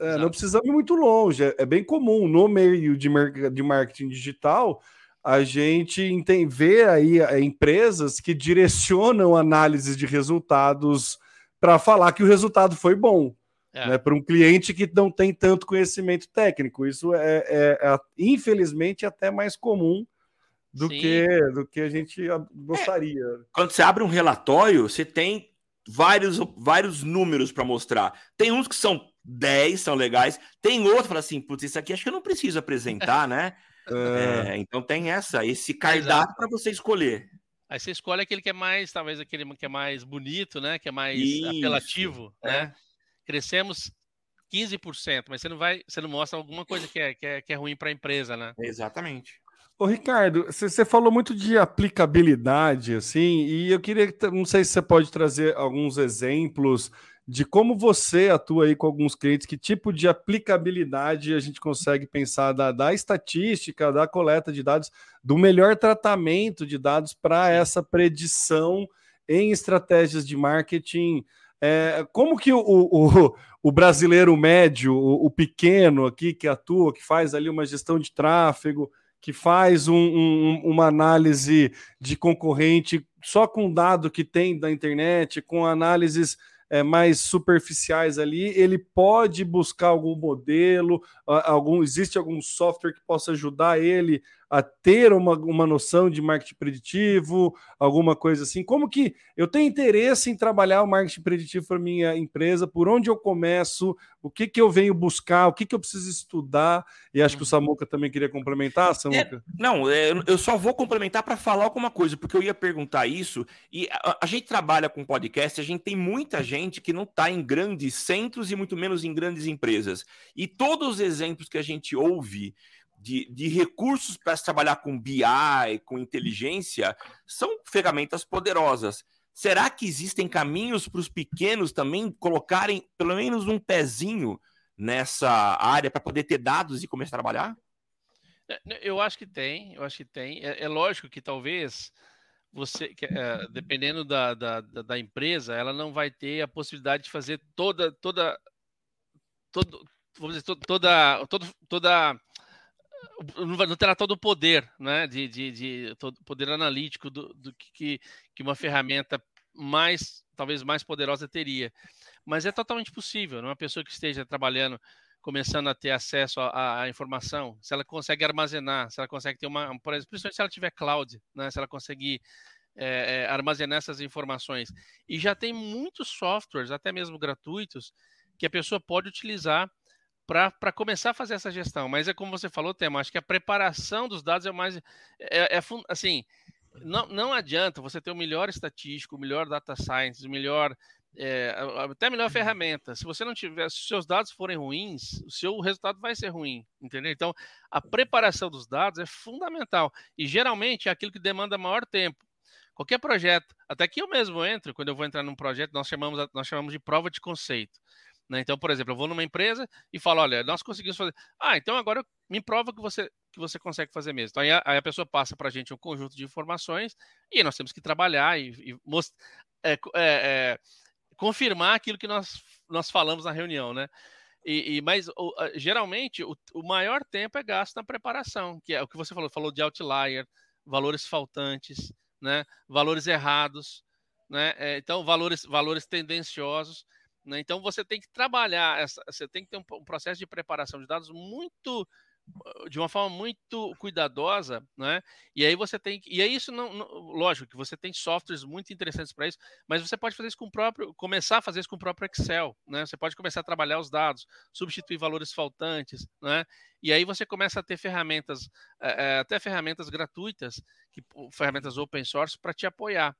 é, não precisamos ir muito longe. É, é, bem comum no meio de, de marketing digital a gente tem, vê aí é, empresas que direcionam análises de resultados para falar que o resultado foi bom. É. Né, para um cliente que não tem tanto conhecimento técnico. Isso é, é, é infelizmente, até mais comum do que, do que a gente gostaria. Quando você abre um relatório, você tem vários, vários números para mostrar. Tem uns que são 10 são legais. Tem outro que fala assim, putz, isso aqui acho que eu não preciso apresentar, né? É, então tem essa, esse cardápio para você escolher. Aí você escolhe aquele que é mais, talvez aquele que é mais bonito, né? Que é mais Isso. apelativo, é. né? Crescemos 15%, mas você não vai, você não mostra alguma coisa que é, que é, que é ruim para a empresa, né? Exatamente. Ô, Ricardo, você falou muito de aplicabilidade, assim, e eu queria, não sei se você pode trazer alguns exemplos de como você atua aí com alguns clientes, que tipo de aplicabilidade a gente consegue pensar da, da estatística, da coleta de dados, do melhor tratamento de dados para essa predição em estratégias de marketing. É, como que o, o, o brasileiro médio, o, o, pequeno aqui que atua, que faz ali uma gestão de tráfego, que faz um, um, uma análise de concorrente só com dado que tem da internet, com análises é, mais superficiais ali, ele pode buscar algum modelo, algum existe algum software que possa ajudar ele a ter uma, uma noção de marketing preditivo, alguma coisa assim. Como que eu tenho interesse em trabalhar o marketing preditivo para minha empresa? Por onde eu começo? O que, que eu venho buscar? O que, que eu preciso estudar? E acho que o uhum. Samuca também queria complementar, Samuca. É, não, é, eu só vou complementar para falar alguma coisa, porque eu ia perguntar isso. E a, a gente trabalha com podcast, a gente tem muita gente que não está em grandes centros e muito menos em grandes empresas. E todos os exemplos que a gente ouve de, de recursos para trabalhar com BI, com inteligência, são ferramentas poderosas. Será que existem caminhos para os pequenos também colocarem pelo menos um pezinho nessa área para poder ter dados e começar a trabalhar? É, eu acho que tem, eu acho que tem. É, é lógico que talvez você, é, dependendo da, da, da, empresa, ela não vai ter a possibilidade de fazer toda, toda, todo, vamos dizer, toda, toda, toda não terá todo o poder, né, de, de, de todo poder analítico do, do que, que uma ferramenta mais, talvez mais poderosa teria. Mas é totalmente possível, né? uma pessoa que esteja trabalhando, começando a ter acesso à, informação, se ela consegue armazenar, se ela consegue ter uma, por exemplo, principalmente se ela tiver cloud, né, se ela conseguir é, é, armazenar essas informações. E já tem muitos softwares, até mesmo gratuitos, que a pessoa pode utilizar para começar a fazer essa gestão. Mas é como você falou, Tema, acho que a preparação dos dados é mais. É, é assim, não, não adianta você ter o melhor estatístico, o melhor data science, o melhor. É, até a melhor ferramenta. Se você não tiver, se os seus dados forem ruins, o seu resultado vai ser ruim, entendeu? Então, a preparação dos dados é fundamental e geralmente é aquilo que demanda maior tempo. Qualquer projeto, até que eu mesmo entro, quando eu vou entrar num projeto, nós chamamos, nós chamamos de prova de conceito. Né? Então, por exemplo, eu vou numa empresa e falo, olha, nós conseguimos fazer. Ah, então agora me prova que você, que você consegue fazer mesmo. Então, aí a, aí a pessoa passa para a gente um conjunto de informações e nós temos que trabalhar e, e most... é, é, é, confirmar aquilo que nós, nós falamos na reunião, né? E, e mas o, geralmente o, o, maior tempo é gasto na preparação, que é o que você falou, falou de outlier, valores faltantes, né? Valores errados, né? É, então valores, valores tendenciosos. Né? Então você tem que trabalhar, essa, você tem que ter um, um, processo de preparação de dados muito de uma forma muito cuidadosa, né? E aí você tem e aí isso não, não lógico que você tem softwares muito interessantes para isso, mas você pode fazer isso com o próprio, começar a fazer isso com o próprio Excel, né? Você pode começar a trabalhar os dados, substituir valores faltantes, né? E aí você começa a ter ferramentas, é, até ferramentas gratuitas, que, ferramentas open source para te apoiar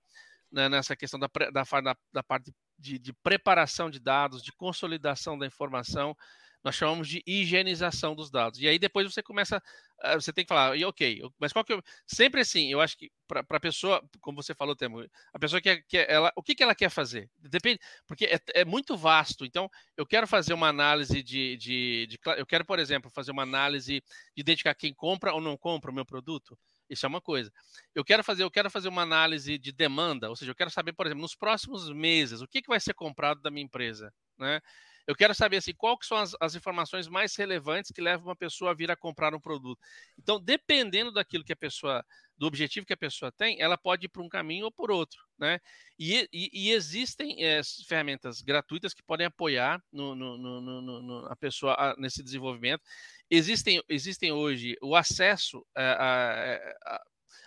né, nessa questão da, da, da, parte de, de, preparação de dados, de consolidação da informação, nós chamamos de higienização dos dados. E aí depois você começa, eh, você tem que falar, e ok, mas qual que eu, sempre assim, eu acho que para a pessoa, como você falou, Temo, a pessoa que, que ela, o que, que ela quer fazer? Depende, porque é, é muito vasto. Então, eu quero fazer uma análise de, de, de, eu quero, por exemplo, fazer uma análise de identificar quem compra ou não compra o meu produto. Isso é uma coisa. Eu quero fazer, eu quero fazer uma análise de demanda, ou seja, eu quero saber, por exemplo, nos próximos meses, o que, que vai ser comprado da minha empresa, né? Eu quero saber assim, que são as, as, informações mais relevantes que levam uma pessoa a vir a comprar um produto. Então, dependendo daquilo que a pessoa, do objetivo que a pessoa tem, ela pode ir para um caminho ou por outro, né? E, e, e existem é, ferramentas gratuitas que podem apoiar no, no, no a pessoa a, nesse desenvolvimento. Existem, existem hoje o acesso a,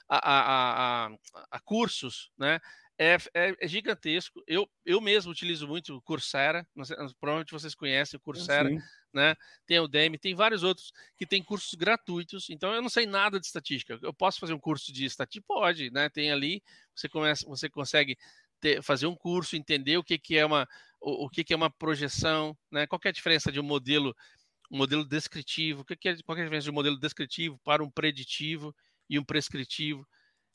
a, a cursos, né? é, é, é, gigantesco. Eu, eu mesmo utilizo muito o Coursera, provavelmente vocês conhecem o Coursera, né? Tem o Udemy, tem vários outros que têm cursos gratuitos. Então eu não sei nada de estatística. Eu posso fazer um curso de estatística? Pode, né? Tem ali, você começa, você consegue ter, fazer um curso, entender o que, que é uma o, o que, que é uma projeção, né? Qual é a diferença de um modelo um modelo descritivo, o que, é, qual é a diferença de um modelo descritivo para um preditivo e um prescritivo,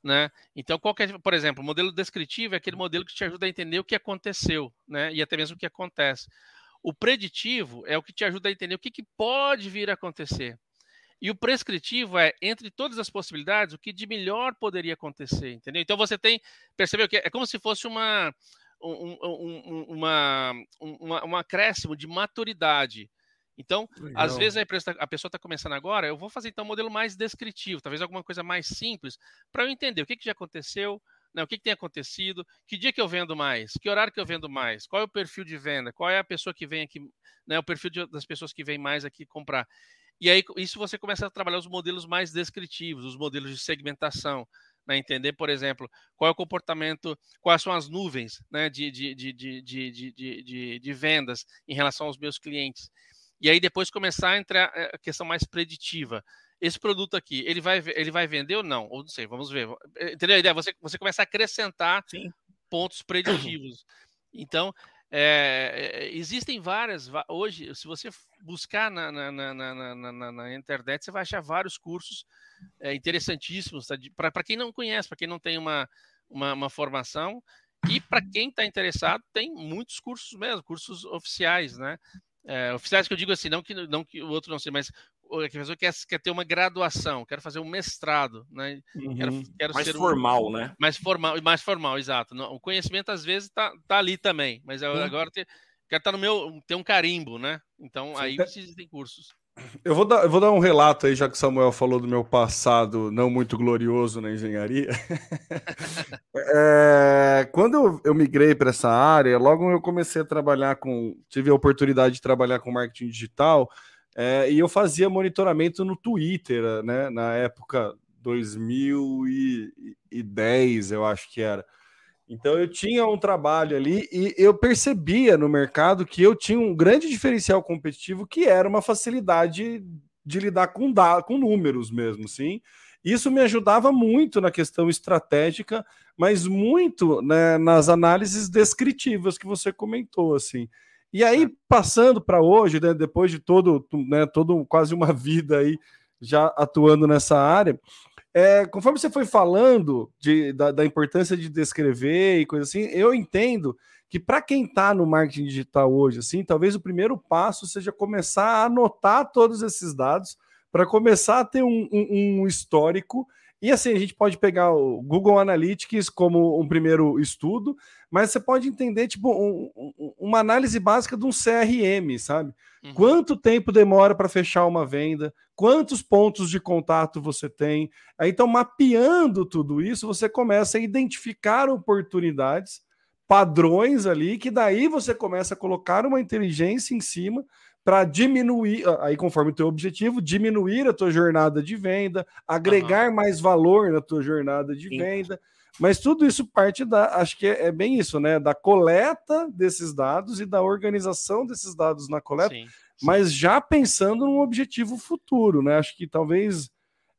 né? Então, qual é, por exemplo, o modelo descritivo é aquele modelo que te ajuda a entender o que aconteceu, né? E até mesmo o que acontece. O preditivo é o que te ajuda a entender o que, que pode vir a acontecer. E o prescritivo é, entre todas as possibilidades, o que de melhor poderia acontecer, entendeu? Então você tem, percebeu que é como se fosse uma, um, um, uma, uma, um acréscimo de maturidade. Então, Legal. às vezes a, tá, a pessoa está começando agora, eu vou fazer então um modelo mais descritivo, talvez alguma coisa mais simples, para eu entender o que, que já aconteceu, né, o que, que, tem acontecido, que dia que eu vendo mais, que horário que eu vendo mais, qual é o perfil de venda, qual é a pessoa que vem aqui, né, o perfil de, das pessoas que vêm mais aqui comprar. E aí, isso você começa a trabalhar os modelos mais descritivos, os modelos de segmentação, né, entender, por exemplo, qual é o comportamento, quais são as nuvens né, de, de, de, de, de, de, de vendas em relação aos meus clientes. E aí depois começar a entrar eh, a questão mais preditiva esse produto aqui, ele vai, ele vai vender ou não? Ou não sei, vamos ver. Eh, entendeu a ideia? Você, você começa a acrescentar Sim. pontos preditivos. Então, é, existem várias. Hoje, se você buscar na, na, na, na, na internet, você vai achar vários cursos é, interessantíssimos tá? para quem não conhece, para quem não tem uma, uma, uma formação. E para quem está interessado, tem muitos cursos mesmo, cursos oficiais, né? É, oficiais que eu digo assim, não que, não que o outro não seja, mas a pessoa quer, quer ter uma graduação, quer fazer um mestrado, né? Uhum. Quero, quero mais formal, um, né? Mais formal, mais formal, exato. O conhecimento às vezes está tá ali também, mas uhum. agora ter, quero estar tá no meu, ter um carimbo, né? Então Sim. aí existem cursos. Eu vou, dar, eu vou dar um relato aí, já que o Samuel falou do meu passado não muito glorioso na engenharia. é, quando eu migrei para essa área, logo eu comecei a trabalhar com. Tive a oportunidade de trabalhar com marketing digital. É, e eu fazia monitoramento no Twitter, né? Na época 2010, eu acho que era. Então eu tinha um trabalho ali e eu percebia no mercado que eu tinha um grande diferencial competitivo que era uma facilidade de lidar com, com números mesmo, sim. Isso me ajudava muito na questão estratégica, mas muito né, nas análises descritivas que você comentou, assim. E aí, passando para hoje, né, depois de todo, né, todo quase uma vida aí já atuando nessa área, é, conforme você foi falando de, da, da, importância de descrever e coisa assim, eu entendo que para quem está no marketing digital hoje, assim, talvez o primeiro passo seja começar a anotar todos esses dados para começar a ter um, um, um histórico. E assim, a gente pode pegar o Google Analytics como um primeiro estudo, mas você pode entender, tipo, um, um, uma análise básica de um CRM, sabe? Uhum. Quanto tempo demora para fechar uma venda? Quantos pontos de contato você tem? Aí, então, mapeando tudo isso, você começa a identificar oportunidades, padrões ali, que daí você começa a colocar uma inteligência em cima para diminuir, aí conforme o teu objetivo, diminuir a tua jornada de venda, agregar uhum. mais valor na tua jornada de Sim. venda. Mas tudo isso parte da, acho que é, é, bem isso, né? Da coleta desses dados e da organização desses dados na coleta, sim, sim. mas já pensando num objetivo futuro, né? Acho que talvez,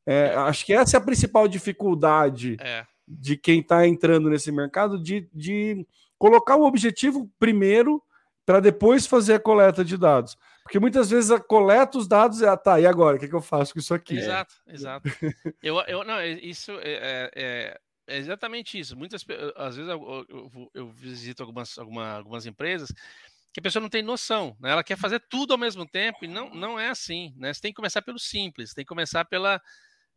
é, acho que essa é a principal dificuldade é. de quem está entrando nesse mercado, de, de colocar o objetivo primeiro para depois fazer a coleta de dados. Porque muitas vezes a coleta os dados e ah, tá, e agora? O que, que eu faço com isso aqui? Exato, exato. eu, eu, não, é, isso é, é, é, exatamente isso. Muitas às vezes eu, eu, eu, visito algumas, alguma, algumas empresas que a pessoa não tem noção, né? Ela quer fazer tudo ao mesmo tempo e não, não é assim, né? Você tem que começar pelo simples, tem que começar pela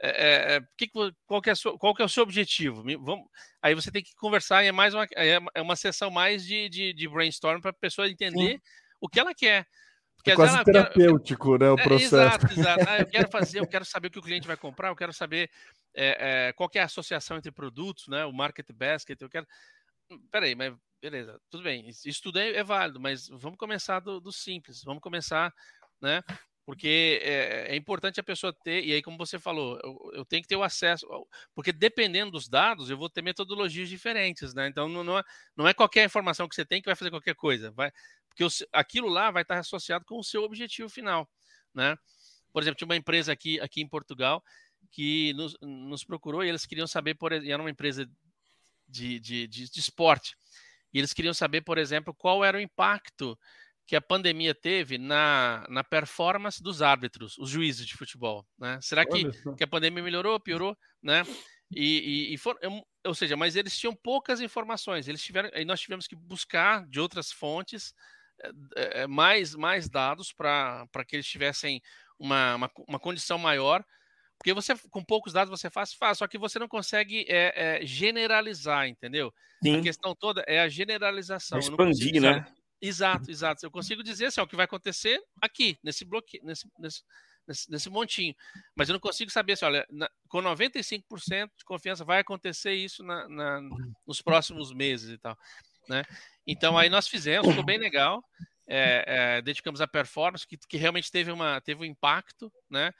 é, é, que, qual, que é sua, qual que é o seu objetivo? Vamos, aí você tem que conversar, é mais uma, é, é uma sessão mais de, de, de brainstorm para a pessoa entender Sim. o que ela quer. Porque, é quase terapêutico, quero, né, o é, processo. exato, exato. Ah, eu quero fazer, eu quero saber o que o cliente vai comprar, eu quero saber é, é, qual é a associação entre produtos, né, o market basket, eu quero... Hum, peraí, mas beleza, tudo bem, isso tudo é, é válido, mas vamos começar do, do simples, vamos começar, né, porque é, é, importante a pessoa ter, e aí, como você falou, eu, eu, tenho que ter o acesso, porque dependendo dos dados, eu vou ter metodologias diferentes, né? Então, não, não, é, não é qualquer informação que você tem que vai fazer qualquer coisa, vai, porque aquilo lá vai estar associado com o seu objetivo final, né? Por exemplo, tinha uma empresa aqui, aqui em Portugal que nos, nos procurou e eles queriam saber, por e era uma empresa de, de, de, de esporte, e eles queriam saber, por exemplo, qual era o impacto que a pandemia teve na, na performance dos árbitros, os juízes de futebol. Né? Será que, que a pandemia melhorou, piorou? Né? E, e, e for, ou seja, mas eles tinham poucas informações. Eles tiveram, e nós tivemos que buscar de outras fontes é, mais, mais dados para que eles tivessem uma, uma, uma, condição maior. Porque você, com poucos dados, você faz, faz, só que você não consegue é, é, generalizar, entendeu? Sim. A questão toda é a generalização. Expandir, né? Exato, exato. Eu consigo dizer assim, ó, o que vai acontecer aqui, nesse bloqueio, nesse, nesse, nesse, nesse montinho. Mas eu não consigo saber assim, olha, na, com 95% de confiança vai acontecer isso na, na, nos próximos meses e tal. Né? Então aí nós fizemos, ficou bem legal. É, é, dedicamos a performance, que, que realmente teve, uma, teve um impacto, né?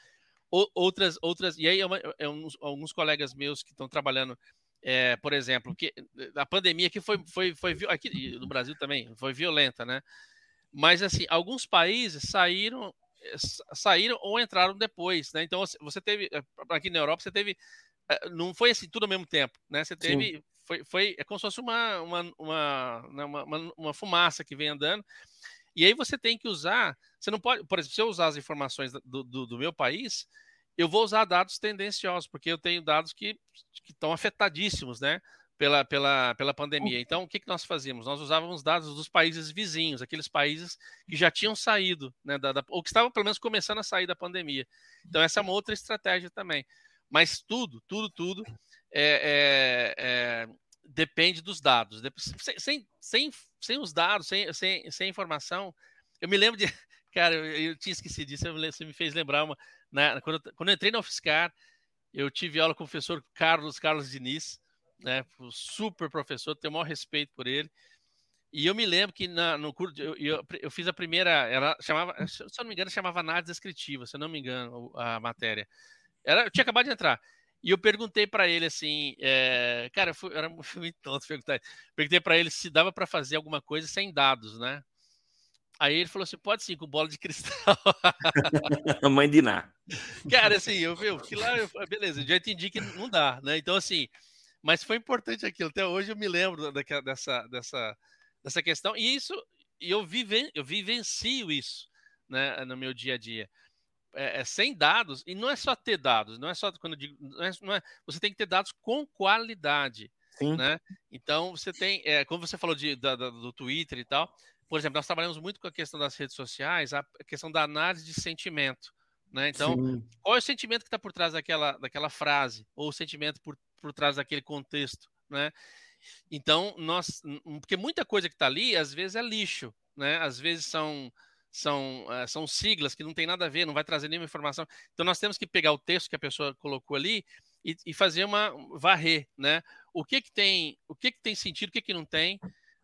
outras, outras, e aí é uns, alguns colegas meus que estão trabalhando é, por exemplo, que a pandemia que foi, foi, foi aqui no Brasil também foi violenta, né? Mas assim, alguns países saíram eh, saíram ou entraram depois, né? Então você teve eh, aqui na Europa você teve não foi assim tudo ao mesmo tempo, né? Você teve foi, foi é como se fosse uma uma, uma, né, uma, uma, uma fumaça que vem andando e aí você tem que usar, você não pode, por exemplo, se eu usar as informações do, do, do meu país, eu vou usar dados tendenciosos, porque eu tenho dados que, que estão afetadíssimos, né? Pela, pela, pela pandemia. Então, o que, que nós fazíamos? Nós usávamos dados dos países vizinhos, aqueles países que já tinham saído, né, da, da, ou que estavam pelo menos começando a sair da pandemia. Então, essa é uma outra estratégia também. Mas tudo, tudo, tudo é, é, é, depende dos dados. Sem, sem, sem, sem os dados, sem, sem, sem informação, eu me lembro de. Cara, eu, eu tinha esquecido disso, você me fez lembrar uma né, quando, eu, quando eu entrei na UFSCar, eu tive aula com o professor Carlos Carlos Diniz, né, super professor, tenho o maior respeito por ele. E eu me lembro que na, no curso, eu, eu, eu, fiz a primeira, era, chamava, se eu não me engano, chamava análise descritiva, se eu não me engano, a matéria. Era, eu tinha acabado de entrar. E eu perguntei para ele assim, é, cara, eu fui, era muito tonto perguntar. Perguntei para ele se dava para fazer alguma coisa sem dados, né? Aí ele falou assim: pode sim, com bola de cristal. Mãe de Ná. Cara, assim, eu vi, que lá, eu, beleza, eu já entendi que não dá, né? Então, assim, mas foi importante aquilo. Até hoje eu me lembro daquela, dessa, dessa, dessa questão. E isso, eu, vive, eu vivencio isso né, no meu dia a dia. É, é, sem dados, e não é só ter dados, não é só quando eu digo, não é, não é, você tem que ter dados com qualidade. Sim. Né? Então você tem, é, como você falou de, da, da, do Twitter e tal, por exemplo, nós trabalhamos muito com a questão das redes sociais, a questão da análise de sentimento. Né? Então, Sim. qual é o sentimento que está por trás daquela, daquela frase, ou o sentimento por, por trás daquele contexto? Né? Então, nós. Porque muita coisa que está ali, às vezes, é lixo, né? Às vezes são. São, uh, são siglas que não tem nada a ver, não vai trazer nenhuma informação. Então, nós temos que pegar o texto que a pessoa colocou ali e, e fazer uma varrer, né? O que que tem, o que que tem sentido, o que que não tem,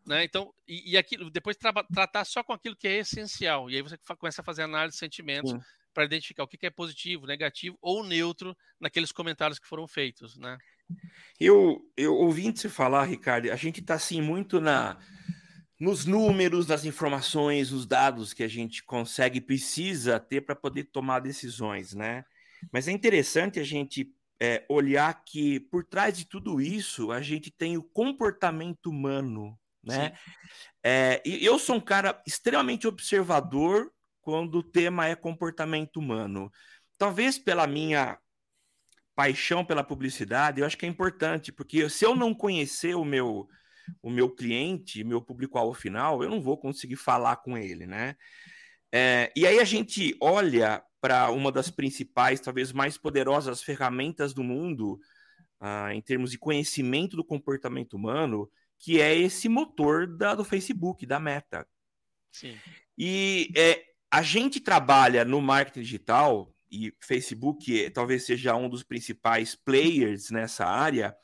né? Então, e, e aquilo, depois tra tratar só com aquilo que é essencial. E aí você começa a fazer análise de sentimentos para identificar o que, que é positivo, negativo ou neutro naqueles comentários que foram feitos, né? Eu, eu ouvindo você falar, Ricardo, a gente está assim muito na nos números, nas informações, nos dados que a gente consegue precisa ter para poder tomar decisões, né? Mas é interessante a gente é, olhar que por trás de tudo isso a gente tem o comportamento humano né? É, e eu sou um cara extremamente observador quando o tema é comportamento humano. Talvez pela minha paixão pela publicidade, eu acho que é importante, porque se eu não conhecer o meu o meu cliente, meu público-alvo final, eu não vou conseguir falar com ele, né? É, e aí a gente olha para uma das principais, talvez mais poderosas ferramentas do mundo, ah, em termos de conhecimento do comportamento humano, que é esse motor da, do Facebook, da Meta. Sim. E é, a gente trabalha no marketing digital, e Facebook é, talvez seja um dos principais players nessa área,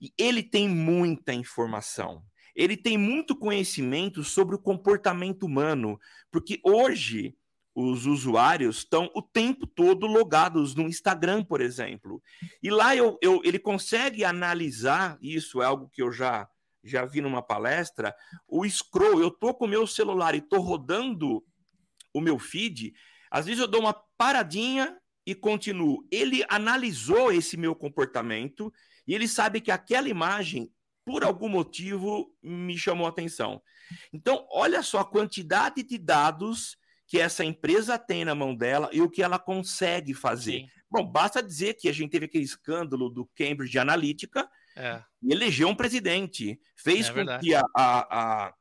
e ele tem muita informação. Ele tem muito conhecimento sobre o comportamento humano, porque hoje os usuários estão o tempo todo logados no Instagram, por exemplo. E lá eu, eu, ele consegue analisar isso, é algo que eu já, já vi numa palestra. O scroll, eu tô com o meu celular e tô rodando o meu feed, às vezes eu dou uma paradinha e continuo. Ele analisou esse meu comportamento e ele sabe que aquela imagem, por algum motivo, me chamou a atenção. Então, olha só a quantidade de dados que essa empresa tem na mão dela e o que ela consegue fazer. Sim. Bom, basta dizer que a gente teve aquele escândalo do Cambridge Analytica é. e elegeu um presidente. Fez é com verdade. que a, a, a,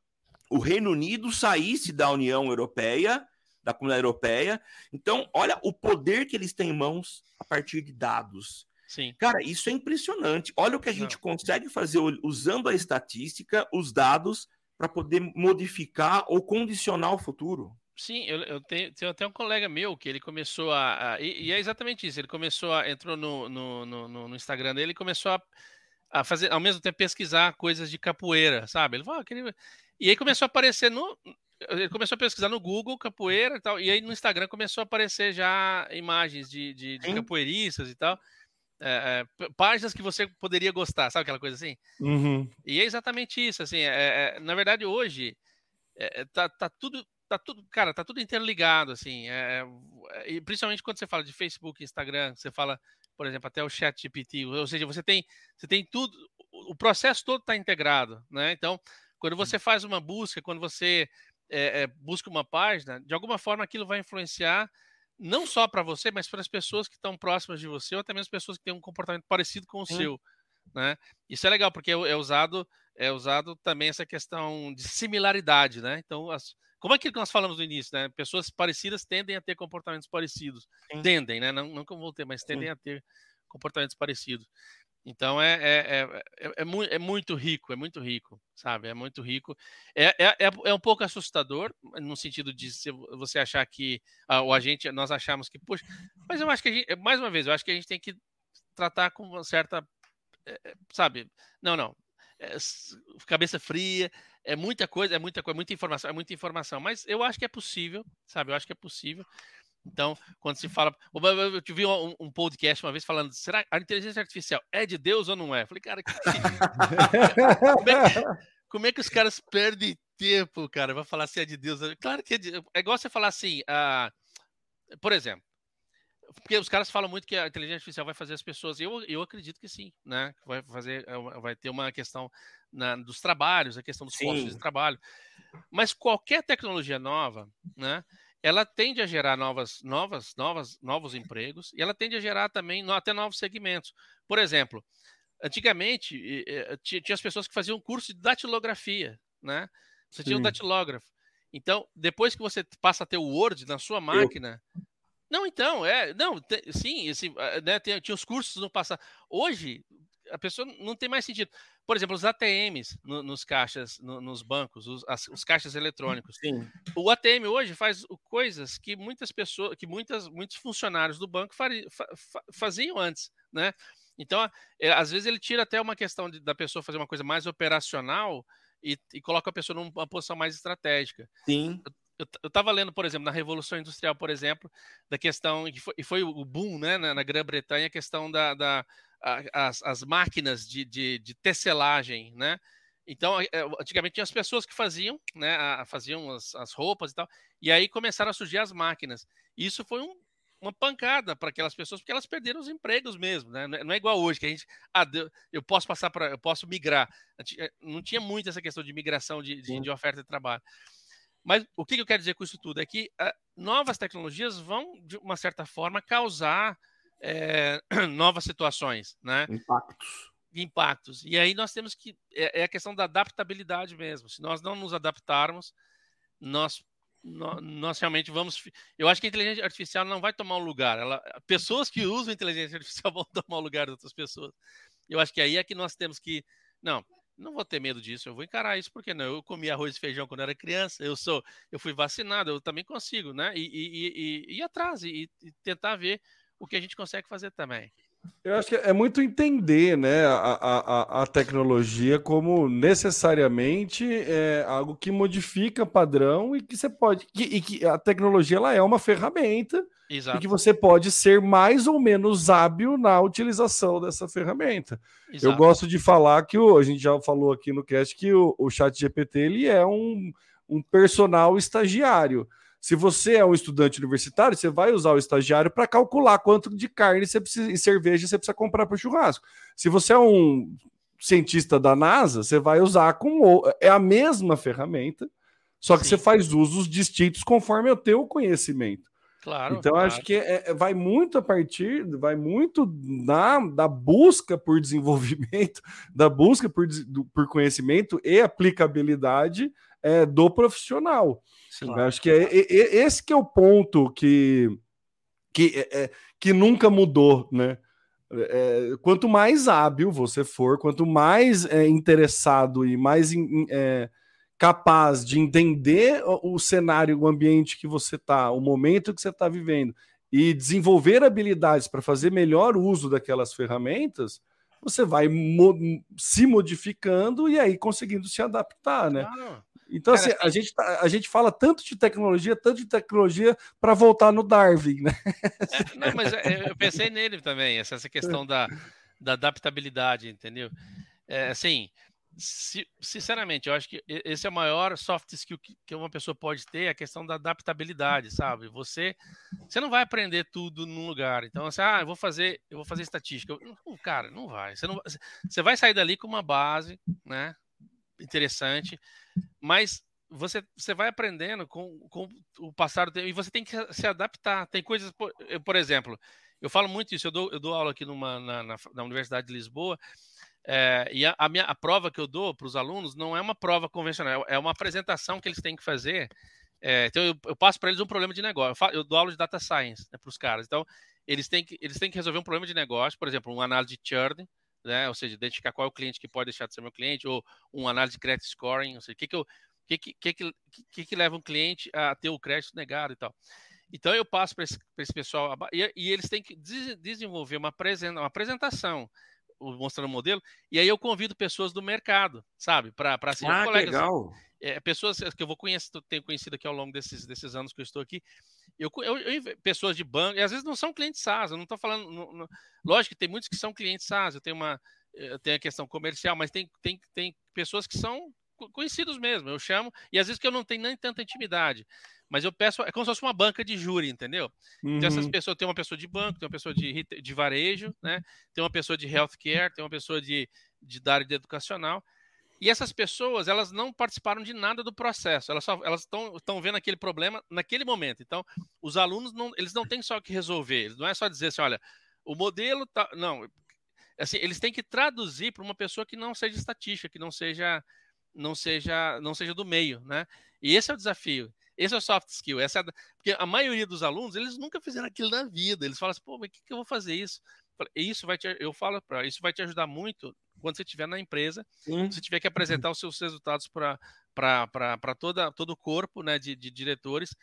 o Reino Unido saísse da União Europeia, da Comunidade Europeia. Então, olha o poder que eles têm em mãos a partir de dados. Sim. Cara, isso é impressionante. Olha o que a gente Não. consegue fazer usando a estatística, os dados, para poder modificar ou condicionar o futuro. Sim, eu, eu tenho, tenho, até um colega meu que ele começou a. a e, e, é exatamente isso. Ele começou a. entrou no, no, no, no Instagram dele e começou a, a, fazer, ao mesmo tempo, pesquisar coisas de capoeira, sabe? Ele falou, ah, queria... E aí começou a aparecer no. Ele começou a pesquisar no Google capoeira e tal. E aí no Instagram começou a aparecer já imagens de, de, de capoeiristas e tal. É, é, páginas que você poderia gostar, sabe aquela coisa assim? Uhum. E é exatamente isso, assim, é, é na verdade hoje é, tá, tá tudo tá tudo, cara, tá tudo interligado, assim. É, é, e principalmente quando você fala de Facebook, Instagram, você fala, por exemplo, até o Chat GPT, ou seja, você tem, você tem tudo, o processo todo está integrado, né? Então, quando você faz uma busca, quando você é, é, busca uma página, de alguma forma aquilo vai influenciar não só para você, mas para as pessoas que estão próximas de você, ou até mesmo pessoas que têm um comportamento parecido com o hum. seu. Né? Isso é legal, porque é, é usado é usado também essa questão de similaridade, né? Então, as, como é que nós falamos no início, né? Pessoas parecidas tendem a ter comportamentos parecidos. Sim. Tendem, né? Não, não vão ter, mas tendem Sim. a ter comportamentos parecidos. Então é, é, é, é, mu é, muito rico, é muito rico, sabe? É muito rico. É, é, é, um pouco assustador, no sentido de você achar que, ah, ou a gente, nós achamos que, poxa, mas eu acho que a gente, mais uma vez, eu acho que a gente tem que tratar com uma certa, sabe? Não, não. Cabeça fria, é muita coisa, é muita coisa, muita informação, é muita informação. Mas eu acho que é possível, sabe? Eu acho que é possível. Então, quando se fala. Eu tive um, um, podcast uma vez falando: será a inteligência artificial é de Deus ou não é? Eu falei, cara, que... como, é, como, é, que os caras perdem tempo, cara? Vai falar se é de Deus. Claro que é, de... é igual você falar assim, uh... por exemplo, porque os caras falam muito que a inteligência artificial vai fazer as pessoas. Eu, eu acredito que sim, né? Vai fazer, é vai ter uma questão na, dos trabalhos, a questão dos sim. postos de trabalho. Mas qualquer tecnologia nova, né? Ela tende a gerar novas, novas, novas, novos empregos e ela tende a gerar também até novos segmentos. Por exemplo, antigamente tinha as pessoas que faziam curso de datilografia, né? Você tinha um datilógrafo. Então, depois que você passa a ter o Word na sua máquina, eu não, então, é. Não, sim, esse, ah, né, tem, tinha os cursos no passado. Hoje, a pessoa não tem mais sentido. Por exemplo, os ATMs no, nos caixas, no, nos bancos, os, as, os, caixas eletrônicos. Sim. O ATM hoje faz coisas que muitas pessoas, que muitas, muitos funcionários do banco fari, fa, fa, faziam antes, né? Então, é, às vezes ele tira até uma questão de, da pessoa fazer uma coisa mais operacional e, e, coloca a pessoa numa posição mais estratégica. Sim eu estava lendo, por exemplo, na Revolução Industrial, por exemplo, da questão, e foi, foi o boom né, na, na Grã-Bretanha, a questão da, da a, as, as, máquinas de, de, de tecelagem, né? Então, é, antigamente tinha as pessoas que faziam, né, faziam as, as, roupas e tal, e aí começaram a surgir as máquinas. E isso foi um, uma pancada para aquelas pessoas, porque elas perderam os empregos mesmo, né? Não é, é igual hoje, que a gente, ah, eu posso passar para, eu posso migrar. Eh, não tinha muito essa questão de migração de, de, de oferta de trabalho. Mas o que eu quero dizer com isso tudo é que uh, novas tecnologias vão, de uma certa forma, causar é, novas situações, né? Impactos. Impactos. E aí nós temos que. É, é, a questão da adaptabilidade mesmo. Se nós não nos adaptarmos, nós, nós, nós, realmente vamos. Eu acho que a inteligência artificial não vai tomar um lugar. Ela, pessoas que usam inteligência artificial vão tomar o lugar de outras pessoas. Eu acho que aí é que nós temos que. Não, não vou ter medo disso, eu vou encarar isso, porque não? Eu comi arroz e feijão quando era criança, eu sou, eu fui vacinado, eu também consigo, né? E, e, e, e ir atrás e, e, tentar ver o que a gente consegue fazer também. Eu acho que é muito entender né, a, a, a tecnologia como necessariamente é algo que modifica padrão e que você pode. Que, e que a tecnologia ela é uma ferramenta Exato. e que você pode ser mais ou menos hábil na utilização dessa ferramenta. Exato. Eu gosto de falar que o, a gente já falou aqui no cast que o, o Chat GPT ele é um, um personal estagiário. Se você é um estudante universitário, você vai usar o estagiário para calcular quanto de carne você precisa, e cerveja você precisa comprar para o churrasco. Se você é um cientista da NASA, você vai usar com é a mesma ferramenta, só que Sim. você faz usos distintos conforme o teu conhecimento. Claro. Então claro. acho que é, é, vai muito a partir, vai muito na da busca por desenvolvimento, da busca por, por conhecimento e aplicabilidade é, do profissional. Sim, acho que é, é, esse que é o ponto que, que, é, é que nunca mudou, né? É, quanto mais hábil você for, quanto mais é, interessado e mais é, capaz de entender o, o, cenário, o ambiente que você está, o momento que você está vivendo e desenvolver habilidades para fazer melhor uso daquelas ferramentas, você vai mo se modificando e aí conseguindo se adaptar, né? Claro. Então, Cara, assim, a gente, tá, a gente fala tanto de tecnologia, tanto de tecnologia para voltar no Darwin, né? É, não, mas é, eu pensei nele também, essa, essa questão da, da adaptabilidade, entendeu? É, assim, sinceramente, eu acho que esse é o maior soft skill que, que, uma pessoa pode ter, a questão da adaptabilidade, sabe? Você, você não vai aprender tudo num lugar. Então, assim, ah, eu vou fazer, eu vou fazer estatística. Não, cara, não vai. Você, não, você vai sair dali com uma base, né? Interessante mas você, você vai aprendendo com, com o passar do tempo e você tem que se adaptar. Tem coisas, por, eu, por exemplo, eu falo muito isso, eu dou, eu dou aula aqui numa, na, na, na Universidade de Lisboa, é, e a, a, minha, a prova que eu dou para os alunos não é uma prova convencional, é uma apresentação que eles têm que fazer. É, então, eu, eu passo para eles um problema de negócio. Eu, falo, eu dou aula de data science né, para os caras. Então, eles têm, que, eles têm que resolver um problema de negócio, por exemplo, uma análise de churn, né? Ou seja, identificar qual é o cliente que pode deixar de ser meu cliente, ou uma análise de credit scoring, ou seja, o que, que, que, que, que, que, que leva um cliente a ter o crédito negado e tal. Então eu passo para esse, esse, pessoal e, e, eles têm que des, desenvolver uma, apresen, uma apresentação mostrando o modelo, e aí eu convido pessoas do mercado, sabe? Para ser ah, colegas. Legal. É, pessoas que eu vou conhecer, tenho conhecido aqui ao longo desses, desses anos que eu estou aqui, eu, eu, eu, pessoas de banco, e às vezes não são clientes SaaS, eu não estou falando. Não, não, lógico que tem muitos que são clientes SaaS, eu tenho uma. Eu tenho a questão comercial, mas tem, tem, tem pessoas que são conhecidos mesmo. Eu chamo, e às vezes que eu não tenho nem tanta intimidade. Mas eu peço, é como se fosse uma banca de júri, entendeu? Uhum. Então, essas uhum. pessoas, tem uma pessoa de banco, tem uma pessoa de, de varejo, né? Tem uma pessoa de healthcare, tem uma pessoa de, de da área de educacional. E essas pessoas, elas não participaram de nada do processo, elas só elas estão vendo aquele problema naquele momento. Então, os alunos não, eles não têm só que resolver, não é só dizer assim, olha, o modelo tá, não, assim, eles têm que traduzir para uma pessoa que não seja estatística, que não seja não seja não seja do meio, né? E esse é o desafio. Esse é o soft skill. Essa é porque a maioria dos alunos, eles nunca fizeram aquilo na vida. Eles falam assim, pô, mas o que, que eu vou fazer isso? Isso vai te, eu falo para isso vai te ajudar muito quando você estiver na empresa, Sim. você tiver que apresentar os seus resultados para todo o corpo né, de, de diretores.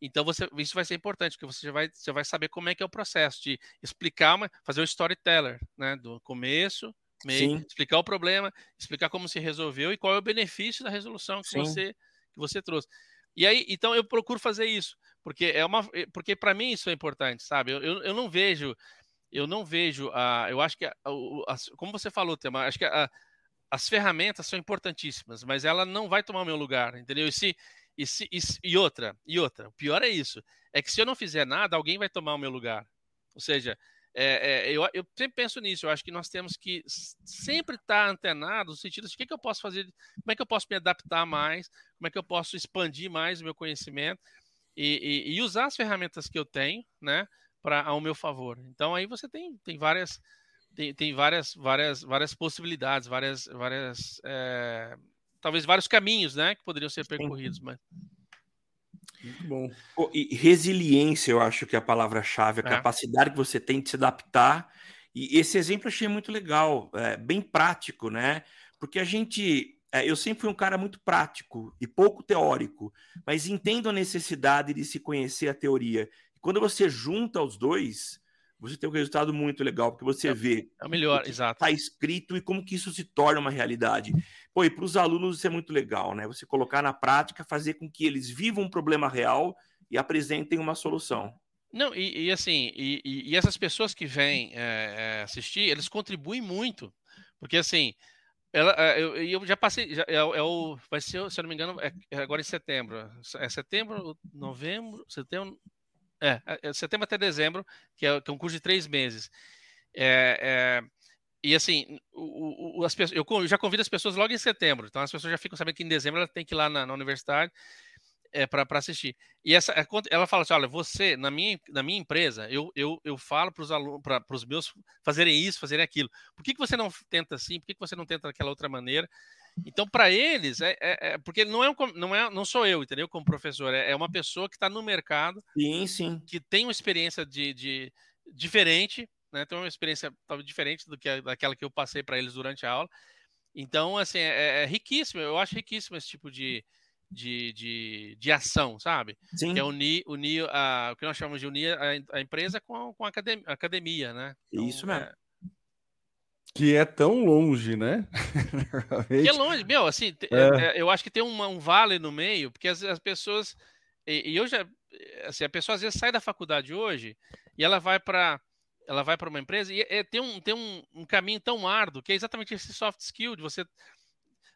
Então você, isso vai ser importante, porque você já vai, você vai saber como é que é o processo de explicar, uma, fazer o storyteller, né? Do começo, meio, Sim. explicar o problema, explicar como se resolveu e qual é o benefício da resolução que você que você trouxe. E aí, então eu procuro fazer isso, porque é uma, porque para mim isso é importante, sabe? Eu, eu, eu não vejo eu não vejo a. Eu acho que, a, a, como você falou, Tema, acho que a, as ferramentas são importantíssimas, mas ela não vai tomar o meu lugar, entendeu? E, se, e, se, e, e outra, e outra, o pior é isso, é que se eu não fizer nada, alguém vai tomar o meu lugar. Ou seja, é, é, eu, eu, sempre penso nisso, eu acho que nós temos que sempre estar antenado no sentido de o que, que eu posso fazer, como é que eu posso me adaptar mais, como é que eu posso expandir mais o meu conhecimento e, e, e usar as ferramentas que eu tenho, né? para ao meu favor. Então aí você tem, tem várias tem, tem várias várias várias possibilidades, várias várias é, talvez vários caminhos, né, que poderiam ser percorridos, mas muito bom. E resiliência, eu acho que é a palavra-chave, a é. capacidade que você tem de se adaptar. E esse exemplo eu achei muito legal, é, bem prático, né? Porque a gente é, eu sempre fui um cara muito prático e pouco teórico, mas entendo a necessidade de se conhecer a teoria quando você junta os dois, você tem um resultado muito legal, porque você é, vê é o melhor, o exato. Está escrito e como que isso se torna uma realidade. Pô, e para os alunos isso é muito legal, né? Você colocar na prática, fazer com que eles vivam um problema real e apresentem uma solução. Não, e, e assim, e, e, essas pessoas que vêm é, assistir, eles contribuem muito, porque assim, ela, eu, eu já passei, já, é, é, o, vai ser, se eu não me engano, é, é agora em setembro, é setembro, novembro, setembro, é, é, setembro até dezembro, que é, que é um curso de três meses. É, é, e assim, o, o, as pessoas, eu já convido as pessoas logo em setembro, então as pessoas já ficam sabendo que em dezembro ela tem que ir lá na, na universidade é, para assistir. E essa, é, ela fala assim: olha, você, na minha, na minha empresa, eu, eu, eu falo para os alunos, para os meus fazerem isso, fazerem aquilo. Por que, que você não tenta assim? Por que, que você não tenta daquela outra maneira? Então, para eles, é, é, é, porque não é, um, não é não sou eu, entendeu? Como professor, é, é uma pessoa que está no mercado, sim, sim. que tem uma experiência de, de diferente, né? Tem uma experiência talvez diferente do que a, daquela que eu passei para eles durante a aula. Então, assim, é, é, riquíssimo. Eu acho riquíssimo esse tipo de, de, de, de ação, sabe? Sim. Que é unir, unir a, o que nós chamamos de unir a, a empresa com, com a academia, academia né? Então, Isso mesmo. É, que é tão longe, né? que é longe, meu, assim, é. É, eu acho que tem uma, um vale no meio, porque as, as pessoas, e, e, eu já, assim, a pessoa às vezes sai da faculdade hoje e ela vai para ela vai para uma empresa e é, tem, um, tem um, um, caminho tão árduo que é exatamente esse soft skill de você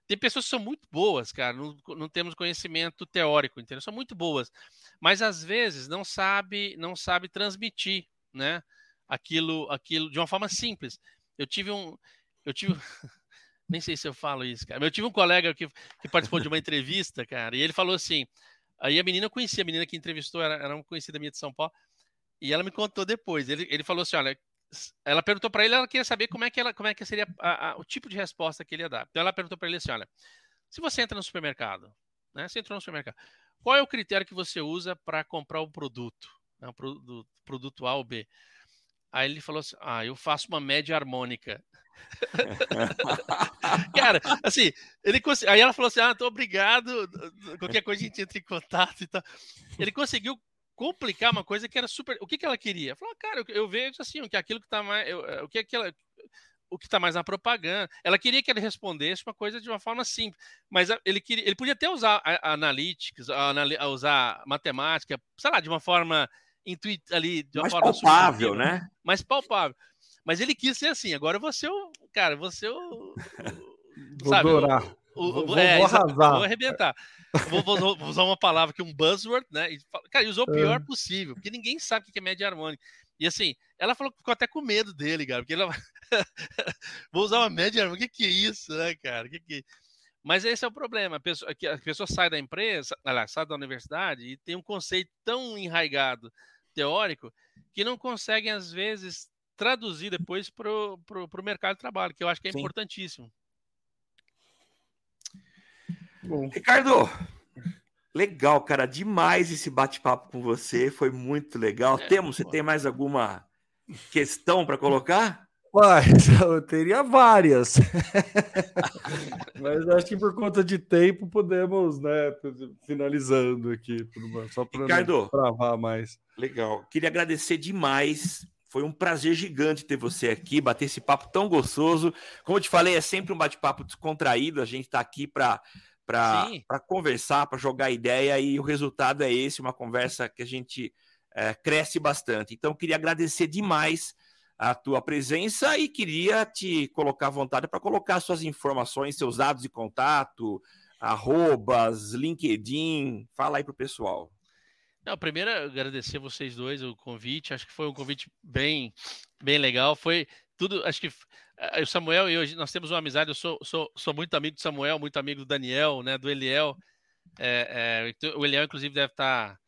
tem pessoas que são muito boas, cara, não, não temos conhecimento teórico, entendeu? São muito boas, mas às vezes não sabe não sabe transmitir, né? Aquilo, aquilo de uma forma simples. Eu tive um. Eu tive. Nem sei se eu falo isso, cara. Eu tive um colega que, que participou de uma entrevista, cara, e ele falou assim. Aí a menina eu conhecia, a menina que entrevistou era, era uma conhecida minha de São Paulo, e ela me contou depois. Ele, ele falou assim: olha, ela perguntou para ele, ela queria saber como é que, ela, como é que seria a, a, o tipo de resposta que ele ia dar. Então ela perguntou para ele assim: olha, se você entra no supermercado, né? Você entrou no supermercado, qual é o critério que você usa para comprar o produto? Né, produto, produto A ou B? Aí ele falou assim: Ah, eu faço uma média harmônica. Cara, assim, ele aí ela falou assim: Ah, tô obrigado. Qualquer coisa a gente entra em contato e tal. Ele conseguiu complicar uma coisa que era super. O que, que ela queria? Falou, cara, eu, vejo assim, o que aquilo que tá mais. Eu, o que aquela. O que está mais na propaganda. Ela queria que ele respondesse uma coisa de uma forma simples, mas ele queria, ele podia até usar analytics, usar matemática, sei lá, de uma forma intuit ali de uma mais forma palpável, né? Mais palpável. Mas ele quis ser assim. Agora você o cara, você o, vou sabe, adorar. O, o, vou, é, vou, arrasar. Vou arrebentar. vou, vou, vou, usar uma palavra que é um buzzword, né? E, cara, e usou o pior é. possível, porque ninguém sabe o que é média harmônica. E assim, ela falou que ficou até com medo dele, cara, porque ela vou usar uma média harmônica. O que, que é isso, né, cara? O que, que mas esse é o problema. A pessoa, a pessoa sai da empresa, aliás, sai da universidade e tem um conceito tão enraigado teórico que não conseguem, às vezes, traduzir depois para o mercado de trabalho, que eu acho que é Sim. importantíssimo. Bom. Ricardo, legal, cara, demais esse bate-papo com você, foi muito legal. É, Temos, você tem mais alguma questão para colocar? Mas eu teria várias. Mas acho que por conta de tempo podemos, né, finalizando aqui, só para não travar mais. Legal. Queria agradecer demais. Foi um prazer gigante ter você aqui, bater esse papo tão gostoso. Como eu te falei, é sempre um bate-papo descontraído. A gente está aqui para para conversar, para jogar ideia, e o resultado é esse, uma conversa que a gente é, cresce bastante. Então, queria agradecer demais a tua presença e queria te colocar à vontade para colocar suas informações, seus dados de contato, arrobas, LinkedIn. Fala aí para o pessoal. Não, primeiro agradecer vocês dois o convite. Acho que foi um convite bem, bem legal. Foi tudo. Acho que eh, o Samuel e eu nós temos uma amizade. Eu sou, sou, sou muito amigo do Samuel, muito amigo do Daniel, né? Do Eliel. É, é, o Eliel, inclusive, deve estar tá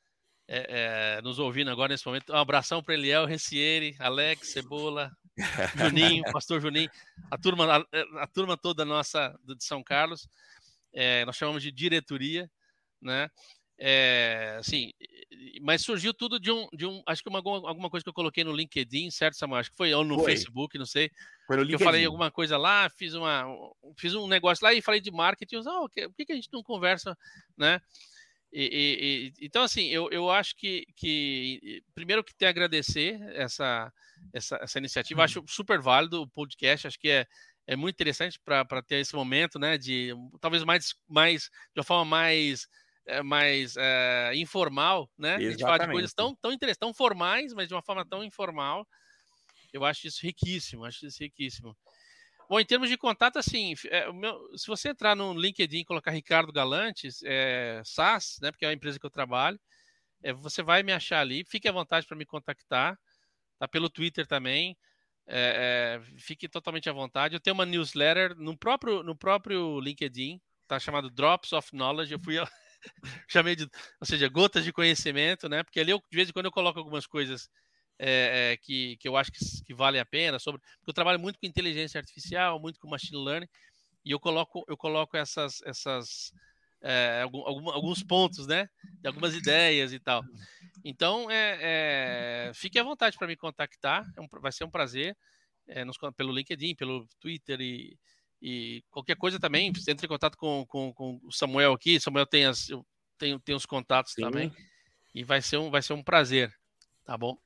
é, é, nos ouvindo agora nesse momento. Um abração para Eliel, Recieri, Alex, Cebola, Juninho, Pastor Juninho, a turma, a, a turma toda nossa de São Carlos. É, nós chamamos de diretoria, né? É, assim, mas surgiu tudo de um, de um acho que uma, alguma coisa que eu coloquei no LinkedIn, certo, Samuel? Acho que foi ou no foi. Facebook, não sei. Foi no LinkedIn. Eu falei alguma coisa lá, fiz uma, fiz um negócio lá e falei de marketing. Oh, o que a gente não conversa, né? E, e, então, assim, eu, eu acho que, que primeiro que tem a agradecer essa, essa, essa iniciativa, acho super válido o podcast, acho que é, é muito interessante para ter esse momento, né, de talvez mais, mais de uma forma mais é, mais é, informal, né? Exatamente. A gente fala de coisas tão, tão interessantes, tão formais, mas de uma forma tão informal. Eu acho isso riquíssimo, acho isso riquíssimo. Bom, em termos de contato, assim, é, meu, se você entrar no LinkedIn e colocar Ricardo Galantes, é, SAS, né, porque é a empresa que eu trabalho, é, você vai me achar ali. Fique à vontade para me contactar, tá? Pelo Twitter também. É, é, fique totalmente à vontade. Eu tenho uma newsletter no próprio, no próprio LinkedIn, tá chamado Drops of Knowledge. Eu fui, chamei de, ou seja, gotas de conhecimento, né? Porque ali eu, de vez em quando eu coloco algumas coisas é, é, que, que eu acho que, que valem a pena, sobre, porque eu trabalho muito com inteligência artificial, muito com machine learning, e eu coloco, eu coloco essas, essas é, algum, alguns pontos, né? De algumas ideias e tal. Então, é, é fique à vontade para me contactar, é um, vai ser um prazer, nos, pelo LinkedIn, pelo Twitter e, e qualquer coisa também, entre em contato com, com, com o Samuel aqui, Samuel tem, as, eu tenho, tenho os contatos Sim. também, e vai ser, um, vai ser um prazer, tá bom?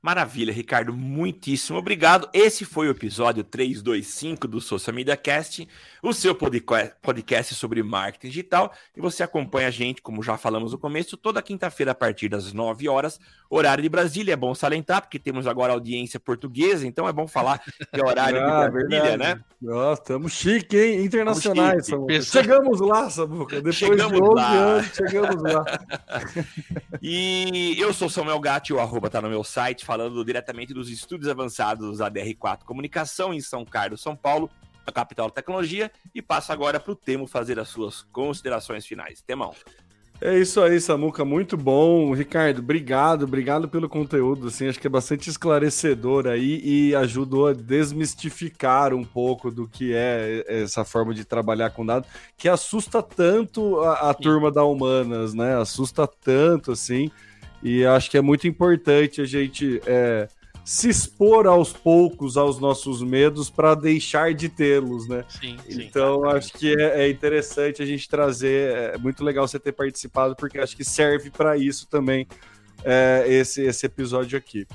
Maravilha, Ricardo, muitíssimo obrigado. Esse foi o episódio 325 do Social Media Cast, o seu podcast sobre marketing digital. E você acompanha a gente, como já falamos no começo, toda quinta-feira a partir das 9 horas, horário de Brasília. É bom salientar, porque temos agora audiência portuguesa, então é bom falar que é horário ah, de Brasília, verdade. né? Nossa, estamos chique, hein? Internacionais. Chique. Chegamos lá, Samuca. Depois chegamos de 11 lá. anos, chegamos lá. e eu sou Samuel Gatti, o arroba tá no meu site falando diretamente dos estudos avançados da DR4 Comunicação em São Carlos, São Paulo, a capital da tecnologia, e passo agora para o Temo fazer as suas considerações finais. Temão. É isso aí, Samuca, muito bom. Ricardo, obrigado, obrigado pelo conteúdo, assim, acho que é bastante esclarecedor aí e ajudou a desmistificar um pouco do que é essa forma de trabalhar com dados, que assusta tanto a, a turma da Humanas, né? Assusta tanto, assim, e acho que é muito importante a gente é, se expor aos poucos aos nossos medos para deixar de tê-los, né? Sim, sim, então acho que é, é, interessante a gente trazer. É muito legal você ter participado, porque acho que serve para isso também é, esse, esse episódio aqui.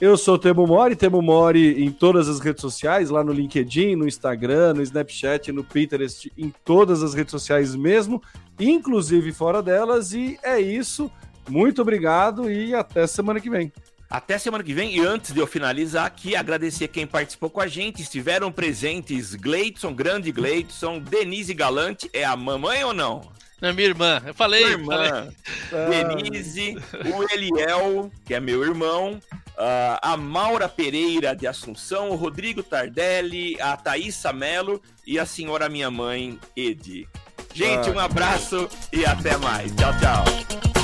Eu sou o Temo Mori, Temo Mori em todas as redes sociais, lá no LinkedIn, no Instagram, no Snapchat, no Pinterest, em todas as redes sociais mesmo, inclusive fora delas, e é isso. Muito obrigado e até semana que vem. Até semana que vem. E antes de eu finalizar aqui, agradecer quem participou com a gente. Estiveram presentes Gleidson, grande Gleidson, Denise Galante. É a mamãe ou não? Não, minha irmã. Eu falei. Minha irmã. Falei. Denise, o Eliel, que é meu irmão. Uh, a Maura Pereira de Assunção, o Rodrigo Tardelli, a Thaisa Melo e a senhora minha mãe, Edi. Gente, ah. um abraço e até mais. Tchau, tchau.